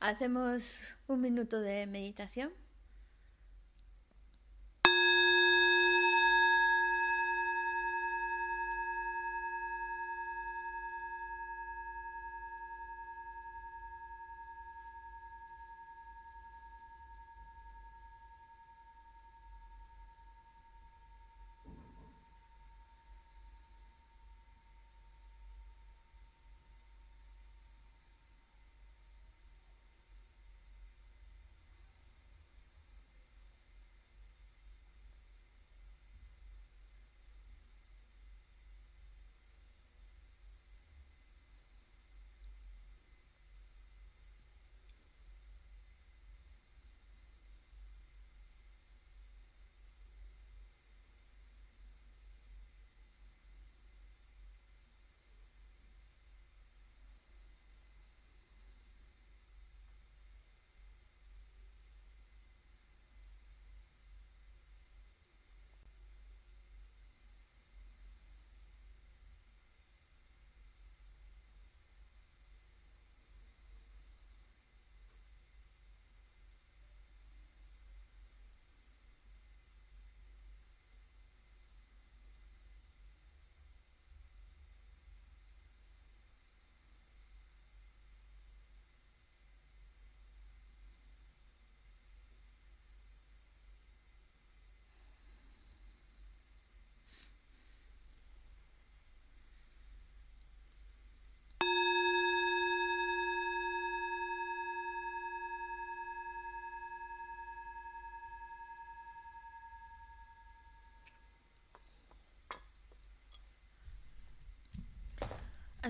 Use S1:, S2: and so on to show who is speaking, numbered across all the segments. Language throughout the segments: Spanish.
S1: Hacemos un minuto de meditación.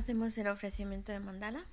S1: Hacemos el ofrecimiento de mandala.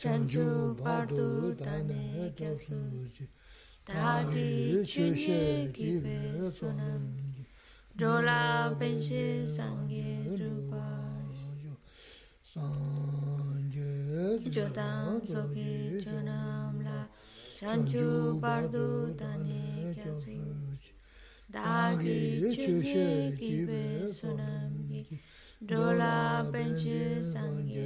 S1: chanchu bardu dane kyasuji dadi chushe kibe sunam dola benshi sangi rupa sanje jodan soki chonam la chanchu bardu dane kyasuji dadi chushe kibe sunam dola benshi sangi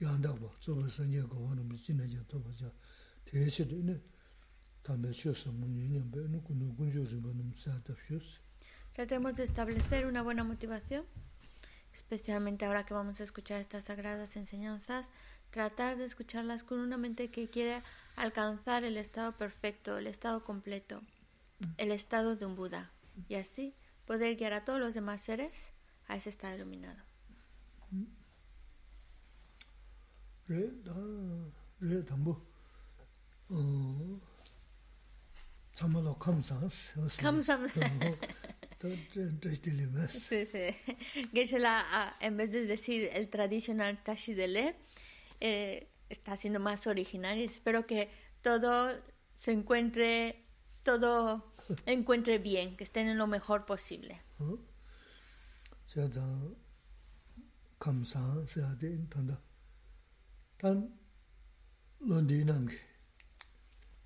S2: 양다고 저거 생겨 거는 무슨 이제 또 보자 대시도 있네 담배 쉬어서 문 얘기는 배는 군도 군주를 보는 사다 쉬었어
S1: Tratemos de establecer una buena motivación, especialmente ahora que vamos a escuchar estas sagradas enseñanzas, tratar de escucharlas con una mente que quiere alcanzar el estado perfecto, el estado completo, el estado de un Buda, y así poder guiar a todos los demás seres a ese estado iluminado.
S2: re da re dambu tsama lo
S1: kamsans
S2: kamsans tres dilemas
S1: sí sí Geshe-la en vez de decir el tradicional tashi de le eh, está siendo más original y espero que todo se encuentre todo encuentre bien que estén en lo mejor posible.
S2: se da kamsans se da tanda 단다. 단 런디는 게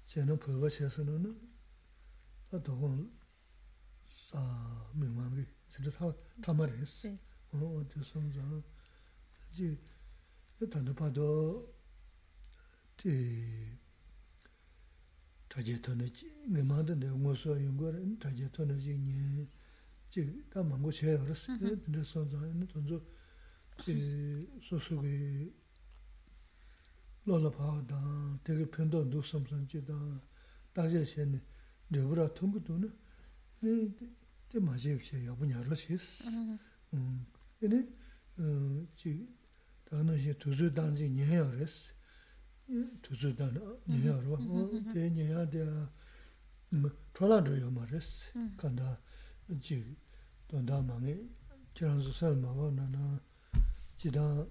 S2: 제는 보고 쳐서는 어떤 사 명망이 진짜 다 담아냈어.
S1: 네.
S2: 어, 저선자 이제 단도 봐도 이 타제터는 내만도 내 모습 연구는 타제터는 이제 지 다만 거 제가 그랬어. 근데 선자는 돈저 지 소속이 lōla pāwa dāng, tēki pēndō ndū samsāng chī dāng, dāxia xēni, rīvurā tōmbu tō nā, tē māshīb xē yābu ñā rō xīs. Yāni, chī, dāng nā xē tūzū dāng jī ñē yā rēs, tūzū dāng ñē yā rō, tē ñē yā tē chōlā rō yō mā rēs, kāndā chī, dōndā mā ngē, chī rāng sū sāl mā wā nā nā, chī dāng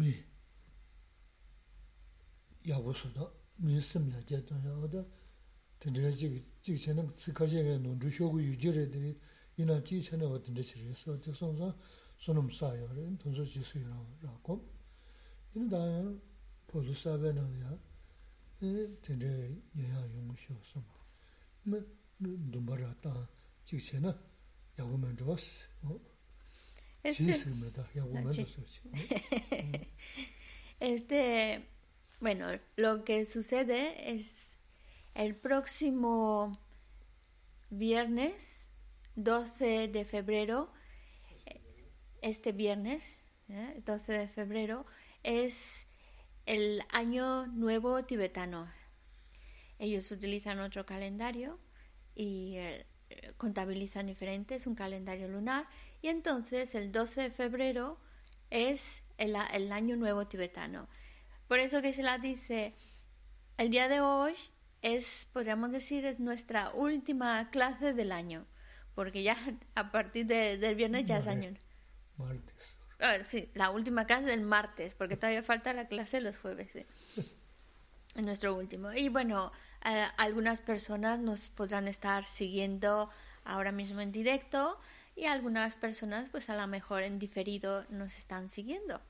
S2: mī, 야고서다 미스미야 제도야다 근데 지 지체는 지카제가 논주 쇼고 유지를 이나 지체는 어떤데 지래서 저 sonza sonum 사요는 돈서 지수라고 인다 포도 사베나야 에 근데 얘야 용쇼서 뭐 dumbarata 지체는 야고만 좋았어 어
S1: Este, Bueno, lo que sucede es el próximo viernes 12 de febrero, este viernes ¿eh? 12 de febrero, es el año nuevo tibetano. Ellos utilizan otro calendario y eh, contabilizan diferente, es un calendario lunar. Y entonces el 12 de febrero es el, el año nuevo tibetano. Por eso que se la dice, el día de hoy es, podríamos decir, es nuestra última clase del año, porque ya a partir de- del viernes ya es
S2: Vale.
S1: año.
S2: 말tes
S1: Ah, sí, la última clase del martes, porque todavía falta la clase los jueves. sí. Es nuestro último. Y bueno, eh, algunas personas nos podrán estar siguiendo ahora mismo en directo y algunas personas pues a lo mejor en diferido nos están siguiendo.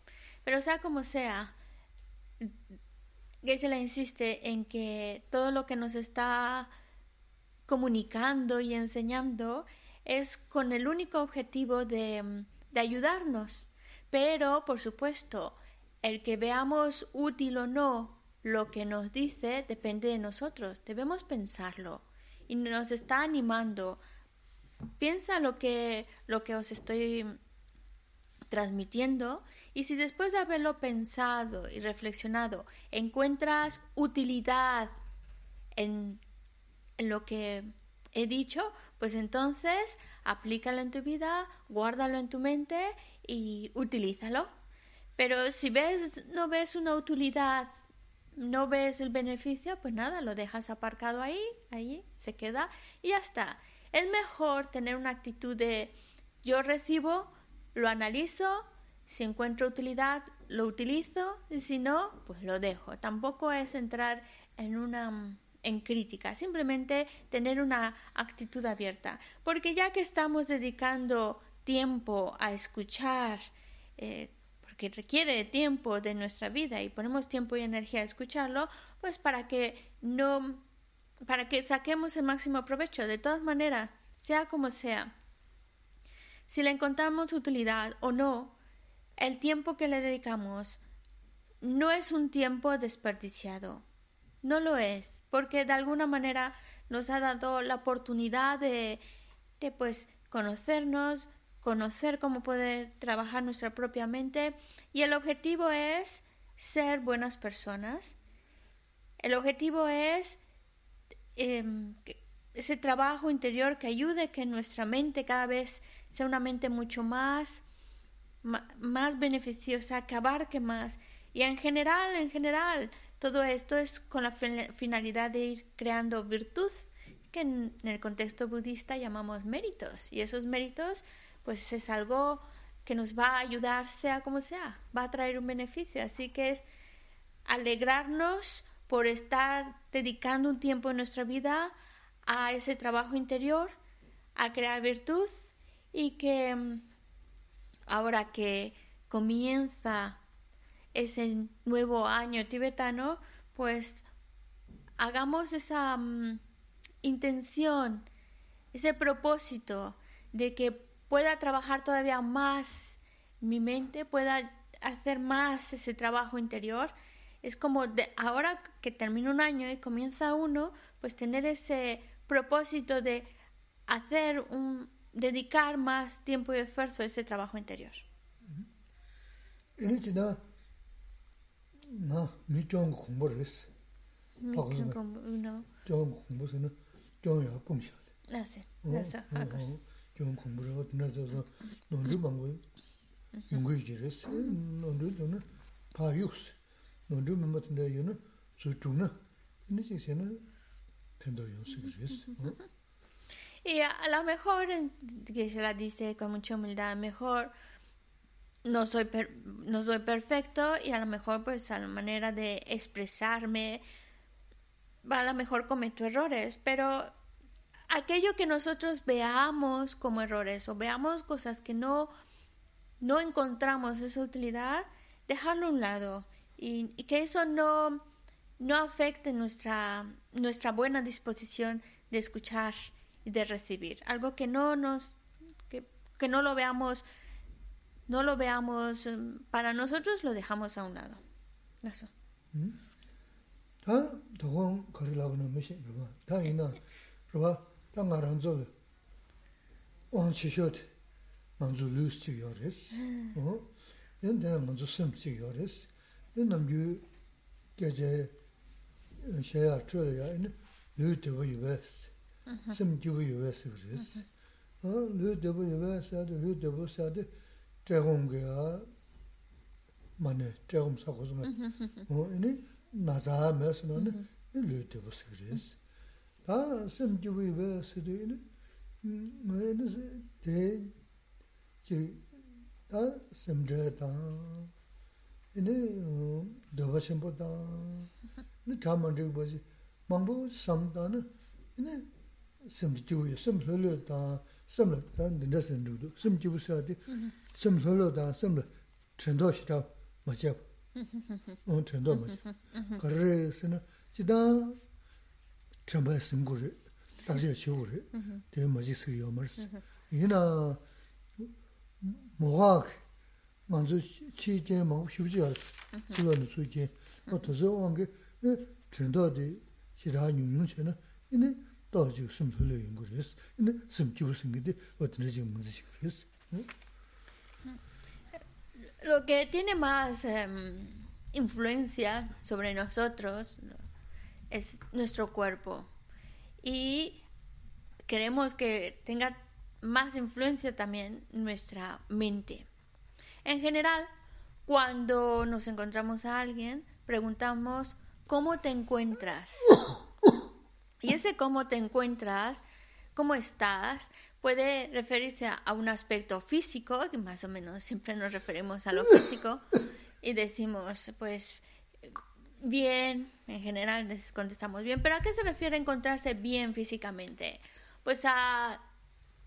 S1: Pero sea como sea, Geshe-la insiste en que todo lo que nos está comunicando y enseñando es con el único objetivo de, de ayudarnos. Pero, por supuesto, el que veamos útil o no lo que nos dice depende de nosotros. Debemos pensarlo. Y nos está animando. Piensa lo que, lo que os estoy transmitiendo y si después de haberlo pensado y reflexionado encuentras utilidad en, en lo que he dicho, pues entonces aplícalo en tu vida, guárdalo en tu mente y utilízalo. Pero si ves, no ves una utilidad, no ves el beneficio, pues nada, lo dejas aparcado ahí, ahí se queda y ya está. Es mejor tener una actitud de yo recibo, lo analizo, si encuentro utilidad, lo utilizo, y si no, pues lo dejo. Tampoco es entrar en una en crítica, simplemente tener una actitud abierta, porque ya que estamos dedicando tiempo a escuchar, eh, porque requiere tiempo de nuestra vida y ponemos tiempo y energía a escucharlo, pues para que no, para que saquemos el máximo provecho. De todas maneras, sea como sea, si le encontramos utilidad o no, el tiempo que le dedicamos no es un tiempo desperdiciado. No lo es, porque de alguna manera nos ha dado la oportunidad de, de pues conocernos, conocer cómo poder trabajar nuestra propia mente y el objetivo es ser buenas personas. El objetivo es em, ese trabajo interior que ayude que nuestra mente cada vez sea una mente mucho más, más beneficiosa, que abarque más. Y en general, en general, todo esto es con la finalidad de ir creando virtud que en, el contexto budista llamamos méritos. Y esos méritos, pues es algo que nos va a ayudar, sea como sea, va a traer un beneficio. Así que es alegrarnos por estar dedicando un tiempo en nuestra vida a ese trabajo interior, a crear virtud y que mm, ahora que comienza ese nuevo año tibetano, pues hagamos esa mm, intención, ese propósito de que pueda trabajar todavía más mi mente, pueda hacer más ese trabajo interior. Es como de ahora que termina un año y comienza uno, pues tener ese propósito de hacer un dedicar más tiempo y esfuerzo a ese trabajo interior.
S2: Mm-hmm. Ini china na mi
S1: chong khumbo res. Mi chong khumbo,
S2: no. Chong khumbo se na chong ya pum sha. La se, oh, la se, ha ka se. Chong khumbo ro na zo zo no ri bang go. Yung go ji res. Eh, no ri do na pa yus. No ri me mat na yo na zu chung na. Ini se se na tendo yo se res. Oh. Mm-hmm.
S1: Y a lo mejor, que se la dice con mucha humildad, mejor no soy, per, no soy perfecto y a lo mejor pues a la manera de expresarme, a lo mejor cometo errores, pero aquello que nosotros veamos como errores o veamos cosas que no, no encontramos esa utilidad, dejarlo a un lado y, que eso no, no afecte nuestra, nuestra buena disposición de escuchar y de recibir. Algo que no nos, que, que no lo veamos, no lo veamos em, para nosotros, lo dejamos a un lado. Eso.
S2: ¿Mm? sim gyugu yuwa sikris. Lu debu yuwa sadi, lu debu sadi, dragom gaya, mani, dragom sakuzunga. Ini nazaa mesi nani, lu debu sikris. Ta sim gyugu yuwa sidi, ini, mm, ini de, ji, ta sim dhaya tang, ini dhaba shimbo tang, ini dhamma dhigbo ji, mambu samdana, ini sim jiu sim le le da sim le da de de sim du sim jiu sa de sim le le da sim le chen do shi da ma jia on chen do ma jia ka re se na ji da chen ba sim gu re da jie qiu gu re de ma ji si yo ma si yi na mo wa man zu chi je ma xiu ji ya su le zu ji ko to zo wang ge chen do de shi da nyung nyung che na 도 맞아. 그래서는 지다 전부 승고를 다시 쉬고를 되게 뭐지 쓰여 말스. 이나 뭐가 먼저 치제 뭐 쉽지 않았어. 지금 수지 어떠서 온게 전도의 지라 뉴뉴체는 이네 또 지금 숨소리 연구를 이네 숨지고 생기데 어떤 지금 문제 그랬어.
S1: lo que tiene más em, influencia sobre nosotros es nuestro cuerpo. Y queremos que tenga más influencia también nuestra mente. En general, cuando nos encontramos a alguien, preguntamos, ¿cómo te encuentras? Y ese cómo te encuentras, cómo estás, puede referirse a un aspecto físico, que más o menos siempre nos referimos a lo físico, y decimos, pues, bien, en general contestamos bien, pero ¿a qué se refiere encontrarse bien físicamente? Pues a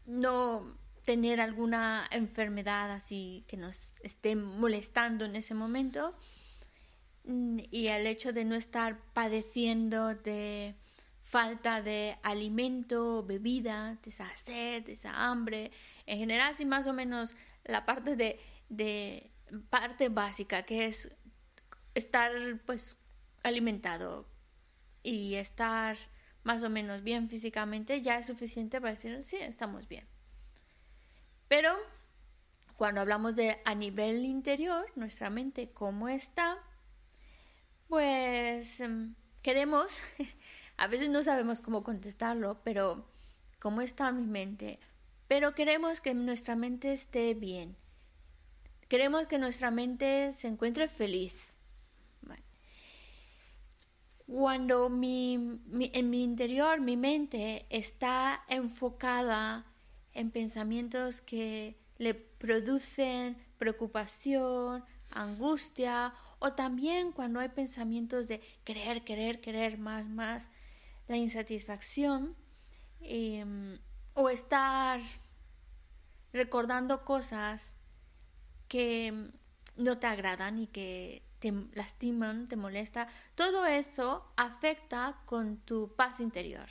S1: no tener alguna enfermedad así que nos esté molestando en ese momento y el hecho de no estar padeciendo de falta de alimento, bebida, esa sed, esa hambre. En general, sí, más o menos la parte de, de parte básica, que es estar pues alimentado y estar más o menos bien físicamente, ya es suficiente para decir, sí, estamos bien. Pero cuando hablamos de a nivel interior, nuestra mente, ¿cómo está? Pues em, queremos, a veces no sabemos cómo contestarlo, pero ¿cómo está mi mente? Pero queremos que nuestra mente esté bien. Queremos que nuestra mente se encuentre feliz. Cuando en mi interior, mi mente está enfocada en pensamientos que le producen preocupación, angustia, o también cuando hay pensamientos de querer, querer, querer más, más, la insatisfacción, em, o estar recordando cosas que no te agradan y que te lastiman, te molesta, todo eso afecta con tu paz interior.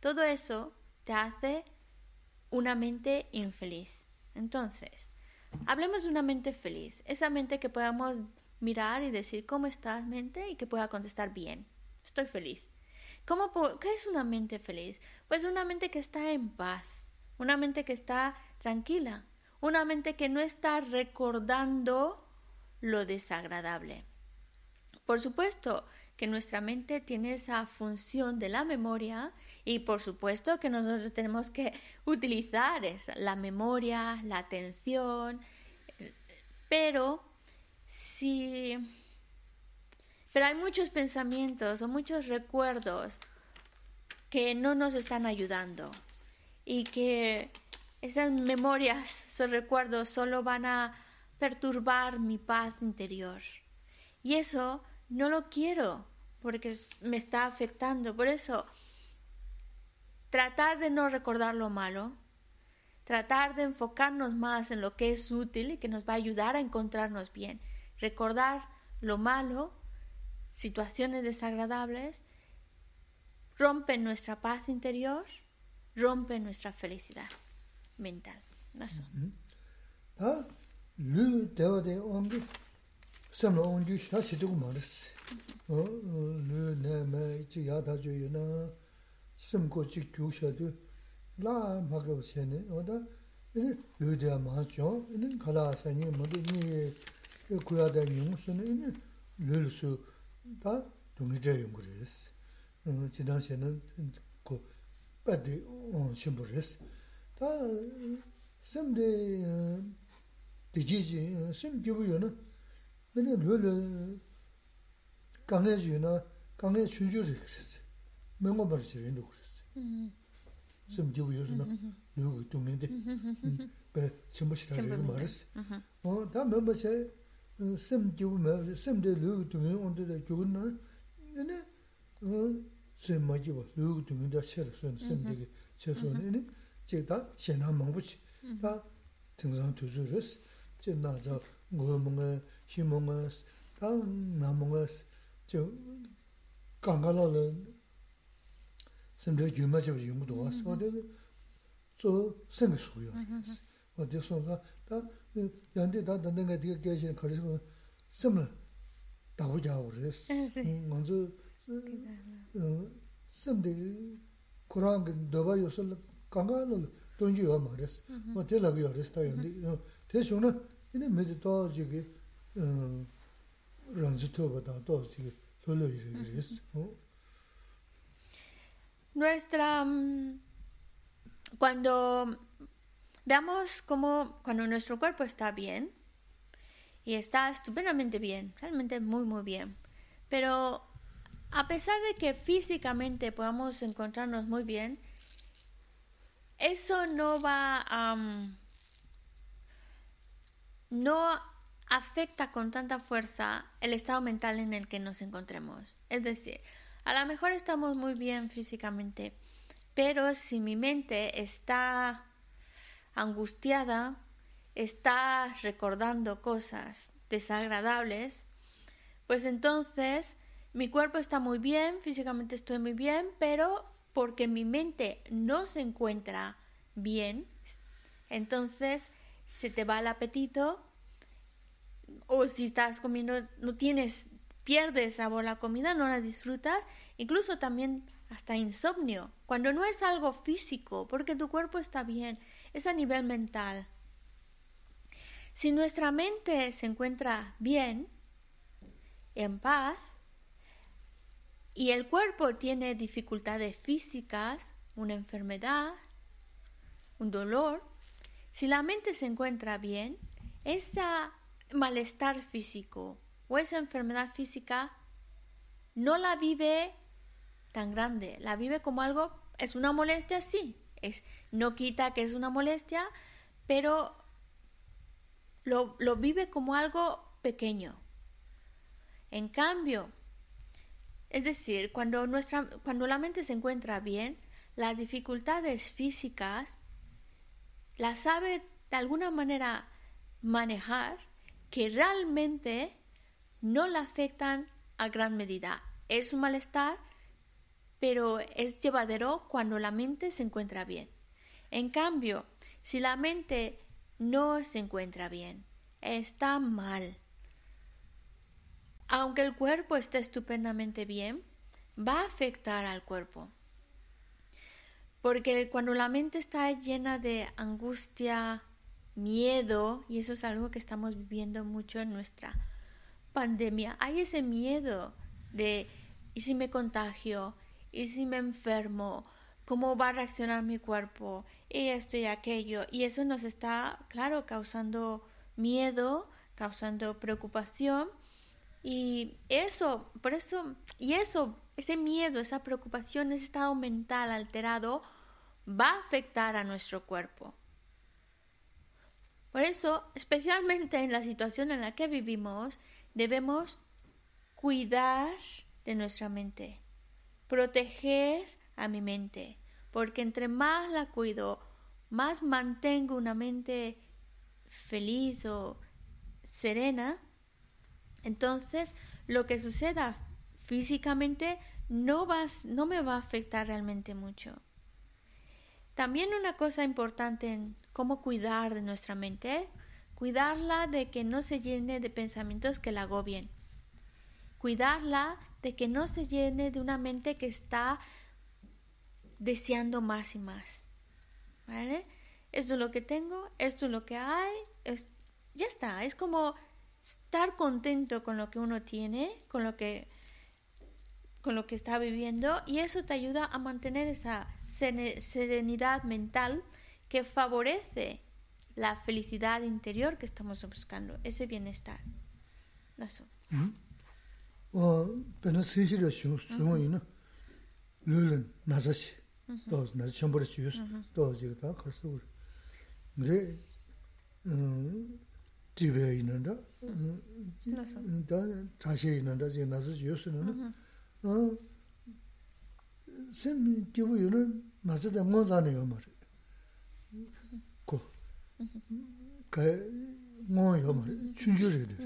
S1: Todo eso te hace una mente infeliz. Entonces, hablemos de una mente feliz, esa mente que podamos mirar y decir cómo estás mente y que pueda contestar bien. Estoy feliz. ¿Cómo ¿Qué es una mente feliz? Pues una mente que está en paz, una mente que está tranquila, una mente que no está recordando lo desagradable. Por supuesto que nuestra mente tiene esa función de la memoria y por supuesto que nosotros tenemos que utilizar la memoria, la atención, pero si... Pero hay muchos pensamientos o muchos recuerdos que no nos están ayudando y que esas memorias, esos recuerdos solo van a perturbar mi paz interior. Y eso no lo quiero porque me está afectando. Por eso, tratar de no recordar lo malo, tratar de enfocarnos más en lo que es útil y que nos va a ayudar a encontrarnos bien. Recordar lo malo, situaciones desagradables, rompen nuestra paz interior, rompen nuestra felicidad mental.
S2: lū dewa de samla lū yu oda lū 다 동의제 연구레스 지난시에는 그 빠디 심부레스 다 심데 디지지 심기고요는 근데 르르 강해지나 강해 주주리 그랬어. 맹고 버지는도 그랬어. 심기고요는 요거 동의데? 배 전부 싫어 말했어. 어다 멤버체 sem jiu me, sem de lu dungi onde mm-hmm. de jiu na, ene sem ma jiwa, lu dungi da she la sun, sem degi che sun, ene che da she na mangbu chi, mm-hmm. da ting zang tu zu res, che na za ngu munga, hi munga, da na munga, che ganga la la sem de jiu ma jiwa jiu mu do wa, mm-hmm. so de zo sem su yo. 어디 소가 다 양대 다 듣는 게 되게 계신 거리서 섬을 다보자 그랬어 먼저 어 섬대 코란 그 너가 요술 강가로 돈지 와 말했어 뭐 대답이 그랬어 연디 대쇼는 이네 메지 또 저기 어 런지 토바다 또 저기 돌려 이랬어. 어?
S1: Nuestra cuando veamos cómo cuando nuestro cuerpo está bien y está estupendamente bien, realmente muy muy bien, pero a pesar de que físicamente podamos encontrarnos muy bien, eso no va no afecta con tanta fuerza el estado mental en el que nos encontremos. Es decir, a lo mejor estamos muy bien físicamente, pero si mi mente está angustiada, está recordando cosas desagradables, pues entonces mi cuerpo está muy bien, físicamente estoy muy bien, pero porque mi mente no se encuentra bien, entonces se te va el apetito o si estás comiendo, no tienes, pierdes sabor la comida, no la disfrutas, incluso también hasta insomnio, cuando no es algo físico, porque tu cuerpo está bien, es a nivel mental. Si nuestra mente se encuentra bien, en paz, y el cuerpo tiene dificultades físicas, una enfermedad, un dolor, si la mente se encuentra bien, ese malestar físico o esa enfermedad física no la vive tan grande, la vive como algo, es una molestia, sí, es, no quita que es una molestia, pero lo, lo vive como algo pequeño. En cambio, es decir, cuando, nuestra, cuando la mente se encuentra bien, las dificultades físicas las sabe de alguna manera manejar que realmente no la afectan a gran medida. Es un malestar, pero es llevadero cuando la mente se encuentra bien. En cambio, si la mente no se encuentra bien, está mal, aunque el cuerpo esté estupendamente bien, va a afectar al cuerpo. Porque cuando la mente está llena de angustia, miedo, y eso es algo que estamos viviendo mucho en nuestra pandemia, hay ese miedo de, ¿y si me contagio? ¿Y si me enfermo? ¿Cómo va a reaccionar mi cuerpo? Y esto y aquello. Y eso nos está, claro, causando miedo, causando preocupación y eso, por eso, y eso, ese miedo, esa preocupación, ese estado mental alterado va a afectar a nuestro cuerpo. Por eso, especialmente en la situación en la que vivimos, debemos cuidar de nuestra mente, proteger a mi mente, porque entre más la cuido, más mantengo una mente feliz o serena, entonces, lo que suceda físicamente no, no me va a afectar realmente mucho. También una cosa importante en cómo cuidar de nuestra mente, cuidarla de que no se llene de pensamientos que la agobien. Cuidarla de que no se llene de una mente que está deseando más y más. ¿Vale? Esto es lo que tengo, esto es lo que hay, ya está. Es como estar contento con lo que uno tiene, con lo que con lo que está viviendo y eso te ayuda a mantener esa serenidad mental que favorece la felicidad interior que estamos buscando, ese bienestar. Eso.
S2: 어, 배는 신실의 수용이나 룰은 나서시. 또 나서 전부를 주스. 또 지금 다 그래서 그래. 음 집에 있는다. 다 다시 있는다. 이제 나서 주스는 어 셈이 기부유는 나서다 뭐잖아요, 말. 고. 그 뭐요, 말. 춘주를 돼.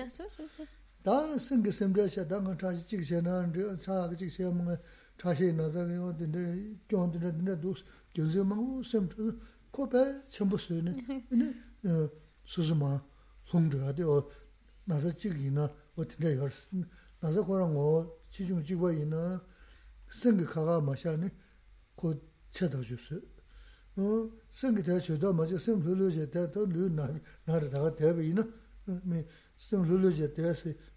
S2: 다 생게 셈자샤 당가 다시 찍세나 차 찍세 뭐 다시 나서게 어딘데 쫀드는데 도 견세만 셈트 코베 전부 쓰네. 네. 어 수수마 송저가 되어 나서 찍이나 어떻게 할 나서 그런 거 지중 찍고 있나 생각하가 마셔네 곧 쳐다 주세요. 어 생각해 줘도 맞아 생 눌러져 돼도 누나 나를 다가 대비나 미 생 눌러져 돼서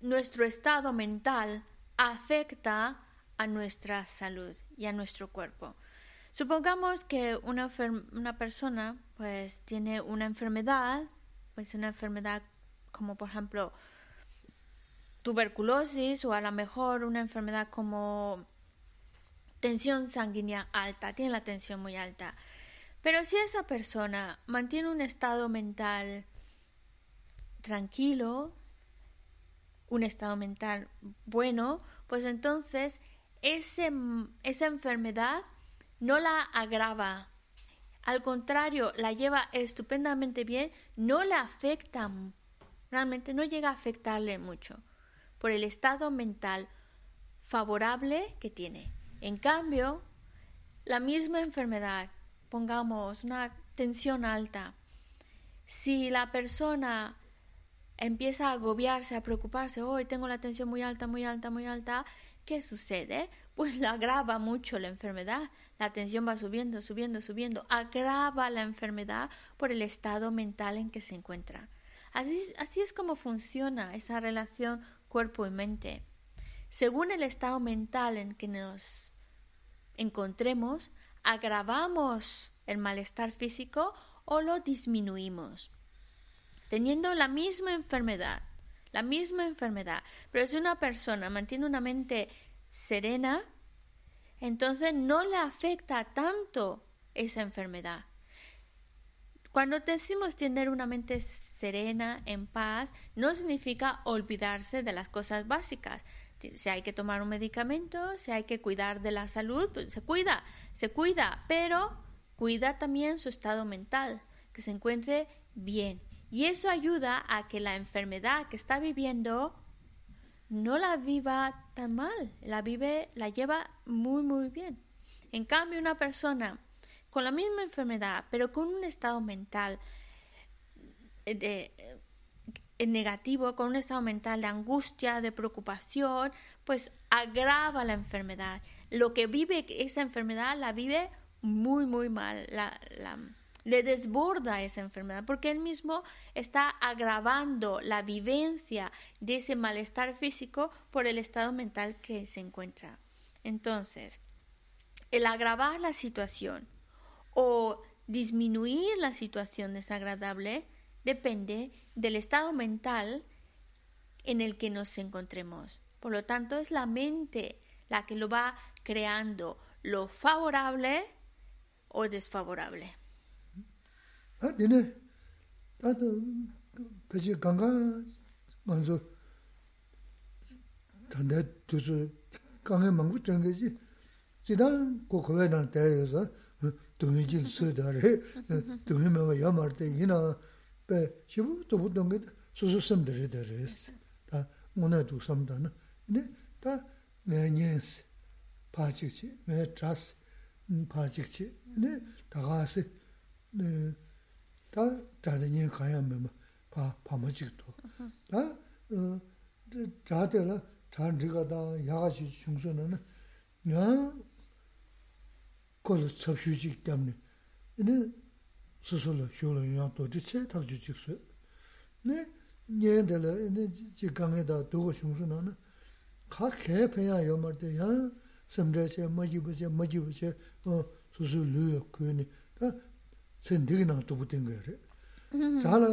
S1: nuestro estado mental afecta a nuestra salud y a nuestro cuerpo. Supongamos que una, una persona pues tiene una enfermedad pues una enfermedad como por ejemplo tuberculosis o a lo mejor una enfermedad como tensión sanguínea alta, tiene la tensión muy alta. Pero si esa persona mantiene un estado mental tranquilo, un estado mental bueno, pues entonces esa enfermedad no la agrava. Al contrario, la lleva estupendamente bien, no le afecta, realmente no llega a afectarle mucho por el estado mental favorable que tiene. En cambio, la misma enfermedad, pongamos una tensión alta, si la persona empieza a agobiarse, a preocuparse, hoy tengo la tensión muy alta, muy alta, muy alta, ¿qué sucede? Pues la agrava mucho la enfermedad. La tensión va subiendo, subiendo, subiendo. Agrava la enfermedad por el estado mental en que se encuentra. Así, así es como funciona esa relación cuerpo y mente. Según el estado mental en que nos encontremos, agravamos el malestar físico o lo disminuimos. Teniendo la misma enfermedad, la misma enfermedad, pero si una persona mantiene una mente serena, entonces no le afecta tanto esa enfermedad. Cuando decimos tener una mente serena, en paz, no significa olvidarse de las cosas básicas. Si hay que tomar un medicamento, si hay que cuidar de la salud, pues se cuida, se cuida, pero cuida también su estado mental, que se encuentre bien. Y eso ayuda a que la enfermedad que está viviendo no la viva tan mal, la vive, la lleva muy muy bien. En cambio, una persona con la misma enfermedad, pero con un estado mental eh, de, eh, negativo, con un estado mental de angustia, de preocupación, pues agrava la enfermedad. Lo que vive esa enfermedad la vive muy, muy mal, la, le desborda esa enfermedad, porque él mismo está agravando la vivencia de ese malestar físico por el estado mental que se encuentra. Entonces, el agravar la situación o disminuir la situación desagradable depende del estado mental en el que nos encontremos. Por lo tanto, es la mente la que lo va creando, lo favorable o desfavorable.
S2: 아 되네. 나도 다시 강가 먼저 단대 두수 강에 망고 된 거지. 지난 고코에나 대여서 동이진 쓰다래. 동이면 야말 때 이나 배 시부도 보던 게 수수섬 들으더랬어. 다 오늘도 섬다나 근데 다 내년스 파직지 내 트러스 파직지. 네 다가스 네 자전이 가야면 봐 봐마지도 아 자들아 잔지가다 야가시 중소는 야 걸 접슈직 때문에 이제 스스로 쇼를 도지체 타주직수 네 년들 이제 지강에다 두고 중소는 가 개패야 요말때 야 섬제체 뭐지부지 뭐지부지 어 수수르 그니 다 sen digi nang tubu tinga yore. Chala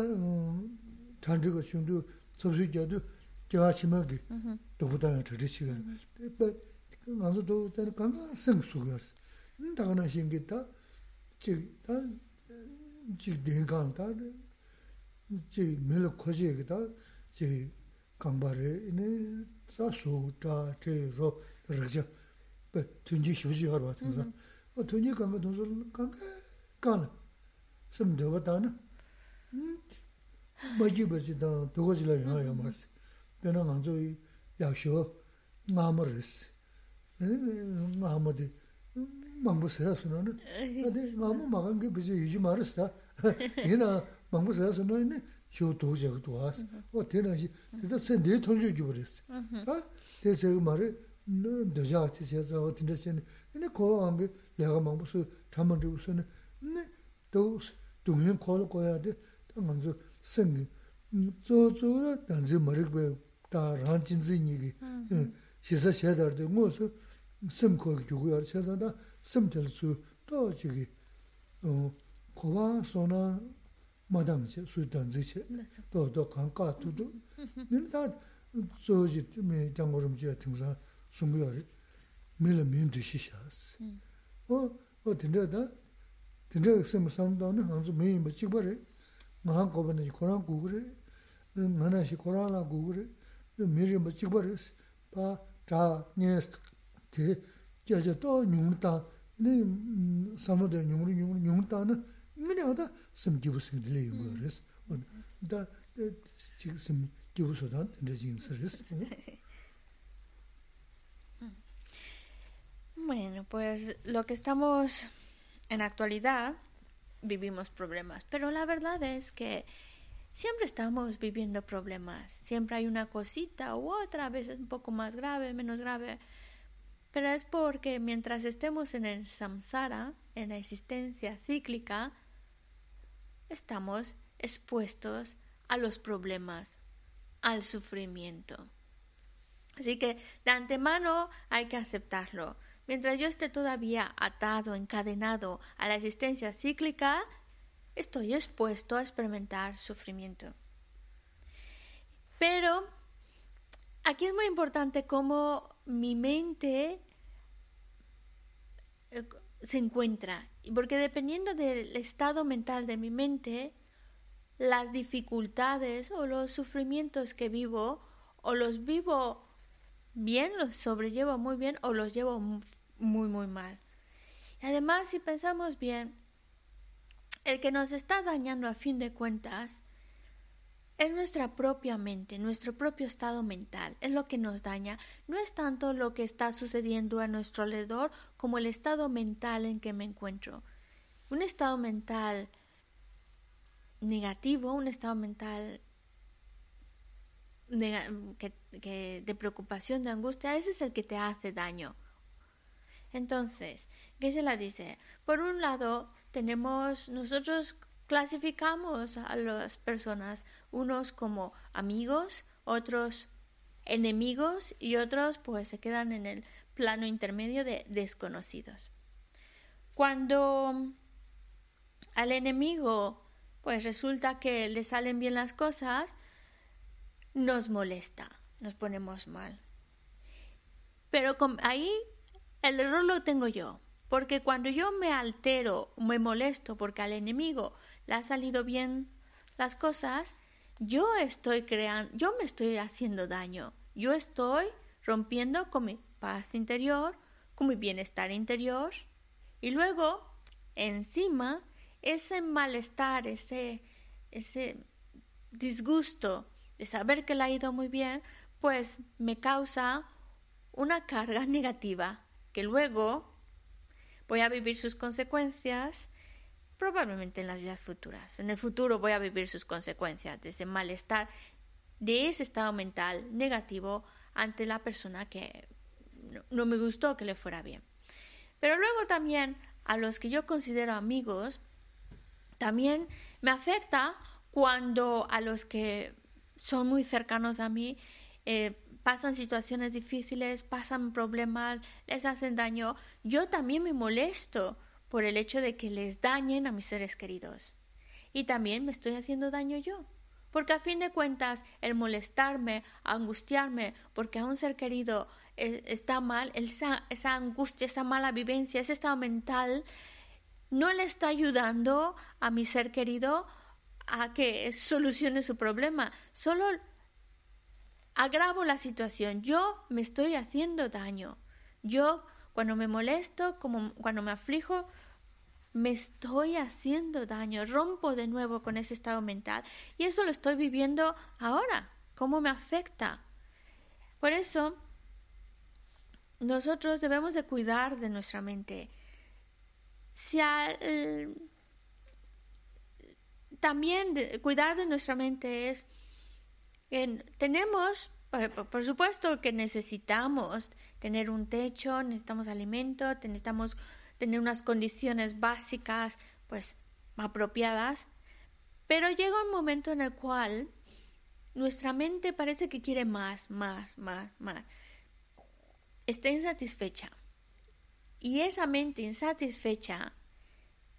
S2: chanchiga shundu sabshu jadu jawa shima ki tubu tanga chari shiga yore. But nganzu tubu tanga kanga sing suga yore. Daga na shingi ta chik ta chik digi kanga ta chik mila koji yagi ta chik kangba re ini sa su, cha, che, ro, rakja. But tunji shivuji yorwa tunza. Tunji kanga tunza kanga kanga sim dewa tani, maji bachi tani dogo zila yana ya marisi. Pena nganzo yaksho nga marisi. Nga madi mangbu saya suna na. Adi mm-hmm. nga mu magangi bachi yuji marisi ta. Yina mangbu saya suna yini shio dogo jaga duwaasi. O tena shi, teta sen dee tonjo ju barisi. Ta, te sega mari doja ati saya zawa tinda seni. Yini kowa ngangi yaga mangbu su, tamandibu su ne, ne, dogo su. dungyun kolo koya de, ta nganzo sengi, zo zo la danzi marikwe, ta ran jinzi nigi, shisa shedar de, ngo su sim koya gyugu yar, shesa da sim tel su, to chigi, kowa sona madang che, su danzi che, to do kan ka tu tu, nini ta zo ji mi jangorum chiya tingsa sungu yari, mi la min du shishas. O, o tinda da, dindra sima samdana nganzu meyi ma chikpa re, maha koba na korang gugu re, nana shi korang la gugu re, miri ma chikpa re, pa cha nyes te kyaja to nyungu ta, ini samdana nyungu nyungu nyungu ta na, ngani ata sim jibu sim dile yungu res, da sim jibu sudan dindra jing sa res.
S1: Bueno, pues lo que estamos en actualidad vivimos problemas, pero la verdad es que siempre estamos viviendo problemas, siempre hay una cosita u otra, a veces un poco más grave, menos grave, pero es porque mientras estemos en el samsara, en la existencia cíclica, estamos expuestos a los problemas, al sufrimiento. Así que de antemano hay que aceptarlo. Mientras yo esté todavía atado, encadenado a la existencia cíclica, estoy expuesto a experimentar sufrimiento. Pero aquí es muy importante cómo mi mente eh, se encuentra, porque dependiendo del estado mental de mi mente, las dificultades o los sufrimientos que vivo, o los vivo bien, los sobrellevo muy bien, o los llevo muy, muy mal. Además, si pensamos bien, el que nos está dañando a fin de cuentas es nuestra propia mente, nuestro propio estado mental, es lo que nos daña. No es tanto lo que está sucediendo a nuestro alrededor como el estado mental en que me encuentro. Un estado mental negativo, un estado mental de preocupación, de angustia, ese es el que te hace daño. Entonces, ¿qué se la dice? Por un lado, tenemos, nosotros clasificamos a las personas, unos como amigos, otros enemigos y otros pues se quedan en el plano intermedio de desconocidos. Cuando al enemigo pues resulta que le salen bien las cosas, nos molesta, nos ponemos mal. Pero ahí el error lo tengo yo, porque cuando yo me altero, me molesto porque al enemigo le ha salido bien las cosas, yo estoy creando, yo me estoy haciendo daño, yo estoy rompiendo con mi paz interior, con mi bienestar interior, y luego, encima, ese malestar, ese, ese disgusto de saber que le ha ido muy bien, pues me causa una carga negativa que luego voy a vivir sus consecuencias probablemente en las vidas futuras. En el futuro voy a vivir sus consecuencias de ese malestar, de ese estado mental negativo ante la persona que no me gustó que le fuera bien. Pero luego también a los que yo considero amigos, también me afecta cuando a los que son muy cercanos a mí eh, pasan situaciones difíciles, pasan problemas, les hacen daño. Yo también me molesto por el hecho de que les dañen a mis seres queridos. Y también me estoy haciendo daño yo. Porque a fin de cuentas, el molestarme, angustiarme porque a un ser querido eh, está mal, esa, esa angustia, esa mala vivencia, ese estado mental, no le está ayudando a mi ser querido a que solucione su problema. Solo agravo la situación. Yo me estoy haciendo daño. Yo, cuando me molesto, cuando me aflijo, me estoy haciendo daño. Rompo de nuevo con ese estado mental. Y eso lo estoy viviendo ahora. ¿Cómo me afecta? Por eso, nosotros debemos de cuidar de nuestra mente también cuidar de nuestra mente es, tenemos, por, supuesto que necesitamos tener un techo, necesitamos alimento, necesitamos tener unas condiciones básicas, pues, apropiadas, pero llega un momento en el cual nuestra mente parece que quiere más, más, más, más. Está insatisfecha. Y esa mente insatisfecha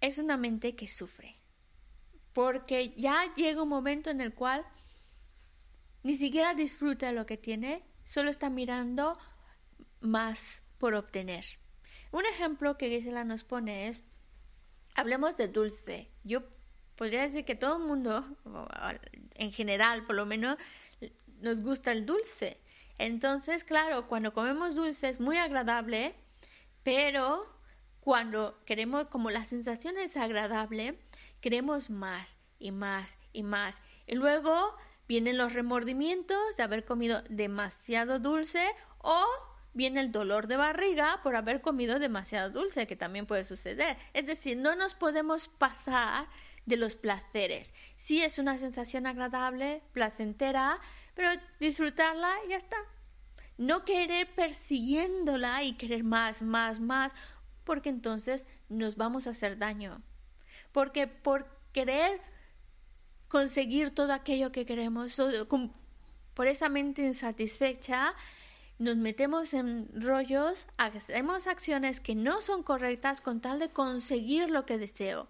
S1: es una mente que sufre, porque ya llega un momento en el cual ni siquiera disfruta lo que tiene, solo está mirando más por obtener. Un ejemplo que Gisela nos pone es, hablemos de dulce. Yo podría decir que todo el mundo, en general por lo menos, nos gusta el dulce. Entonces, claro, cuando comemos dulce es muy agradable, pero cuando queremos, como la sensación es agradable, queremos más y más y más. Y luego vienen los remordimientos de haber comido demasiado dulce o viene el dolor de barriga por haber comido demasiado dulce, que también puede suceder. Es decir, no nos podemos pasar de los placeres. Sí es una sensación agradable, placentera, pero disfrutarla y ya está. No querer persiguiéndola y querer más, más, más, porque entonces nos vamos a hacer daño. Porque por querer conseguir todo aquello que queremos, por esa mente insatisfecha, nos metemos en rollos, hacemos acciones que no son correctas con tal de conseguir lo que deseo.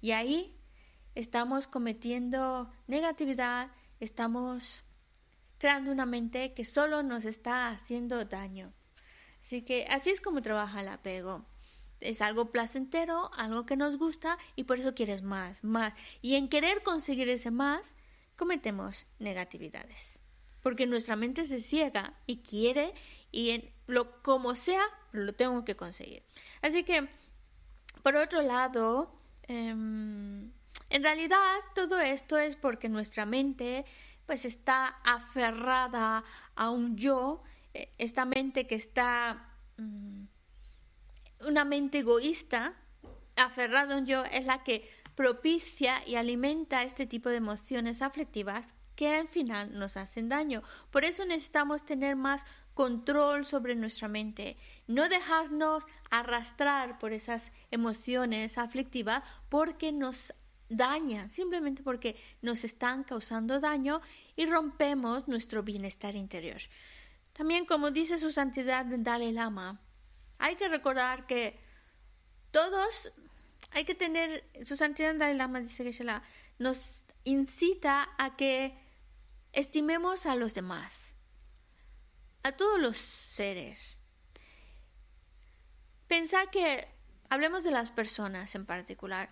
S1: Y ahí estamos cometiendo negatividad, estamos creando una mente que solo nos está haciendo daño. Así que así es como trabaja el apego. Es algo placentero, algo que nos gusta y por eso quieres más, más. Y en querer conseguir ese más, cometemos negatividades. Porque nuestra mente se ciega y quiere y lo como sea lo tengo que conseguir. Así que, por otro lado, em, en realidad todo esto es porque nuestra mente pues está aferrada a un yo, eh, esta mente que está, mm, una mente egoísta, aferrada a un yo, es la que propicia y alimenta este tipo de emociones aflictivas que al final nos hacen daño. Por eso necesitamos tener más control sobre nuestra mente, no dejarnos arrastrar por esas emociones aflictivas porque nos dañan, simplemente porque nos están causando daño y rompemos nuestro bienestar interior. También, como dice su santidad Dalai Lama, hay que recordar que todos, hay que tener, su santidad Dalai Lama dice que nos incita a que estimemos a los demás, a todos los seres. Pensar que, hablemos de las personas en particular,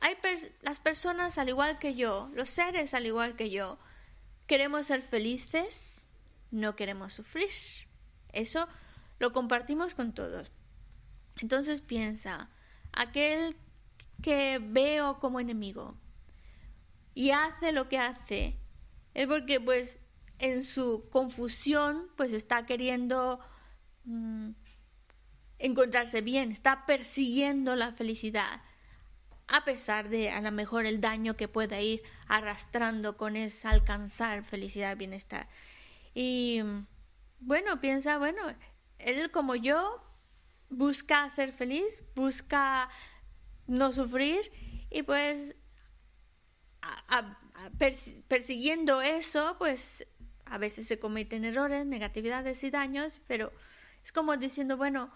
S1: hay las personas al igual que yo, los seres al igual que yo, queremos ser felices, no queremos sufrir. Eso lo compartimos con todos. Entonces piensa, aquel que veo como enemigo y hace lo que hace, es porque pues en su confusión pues está queriendo mm, encontrarse bien, está persiguiendo la felicidad a pesar de a lo mejor el daño que pueda ir arrastrando con ese alcanzar felicidad, bienestar. Y bueno, piensa, bueno, él como yo busca ser feliz, busca no sufrir y pues persiguiendo eso, pues a veces se cometen errores, negatividades y daños, pero es como diciendo, bueno,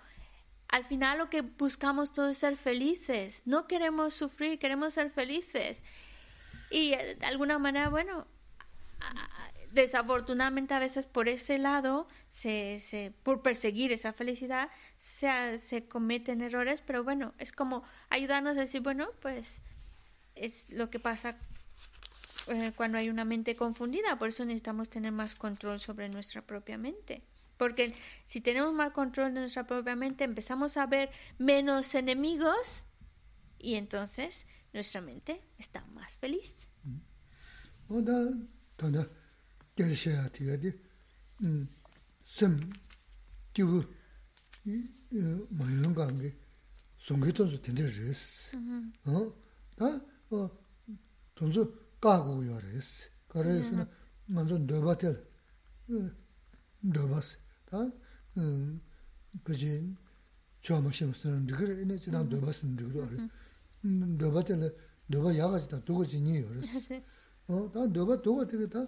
S1: al final lo que buscamos todos es ser felices. No queremos sufrir, queremos ser felices. Y eh, de alguna manera, bueno, desafortunadamente a veces por ese lado, se, se, por perseguir esa felicidad, se, se cometen errores, pero bueno, es como ayudarnos a decir, bueno, pues es lo que pasa eh, cuando hay una mente confundida, por eso necesitamos tener más control sobre nuestra propia mente. Porque si tenemos más control de nuestra propia mente, empezamos a ver menos enemigos y entonces nuestra mente está más feliz.
S2: pēchī gyalshaya tiga di sem kiwu mayun gangi songi tonsu tende res. Mm-hmm. Da tonsu kagu yo res. Ka res na mm-hmm. manzo ndoba tel, ndobas. Da kaji choma shim sanan dhigir, ina chidan mm-hmm. ndoba san dhigir ori. Ndoba tel, ndoba yaga chidan dogo chi nyi yo res. Da ndoba dogo tiga da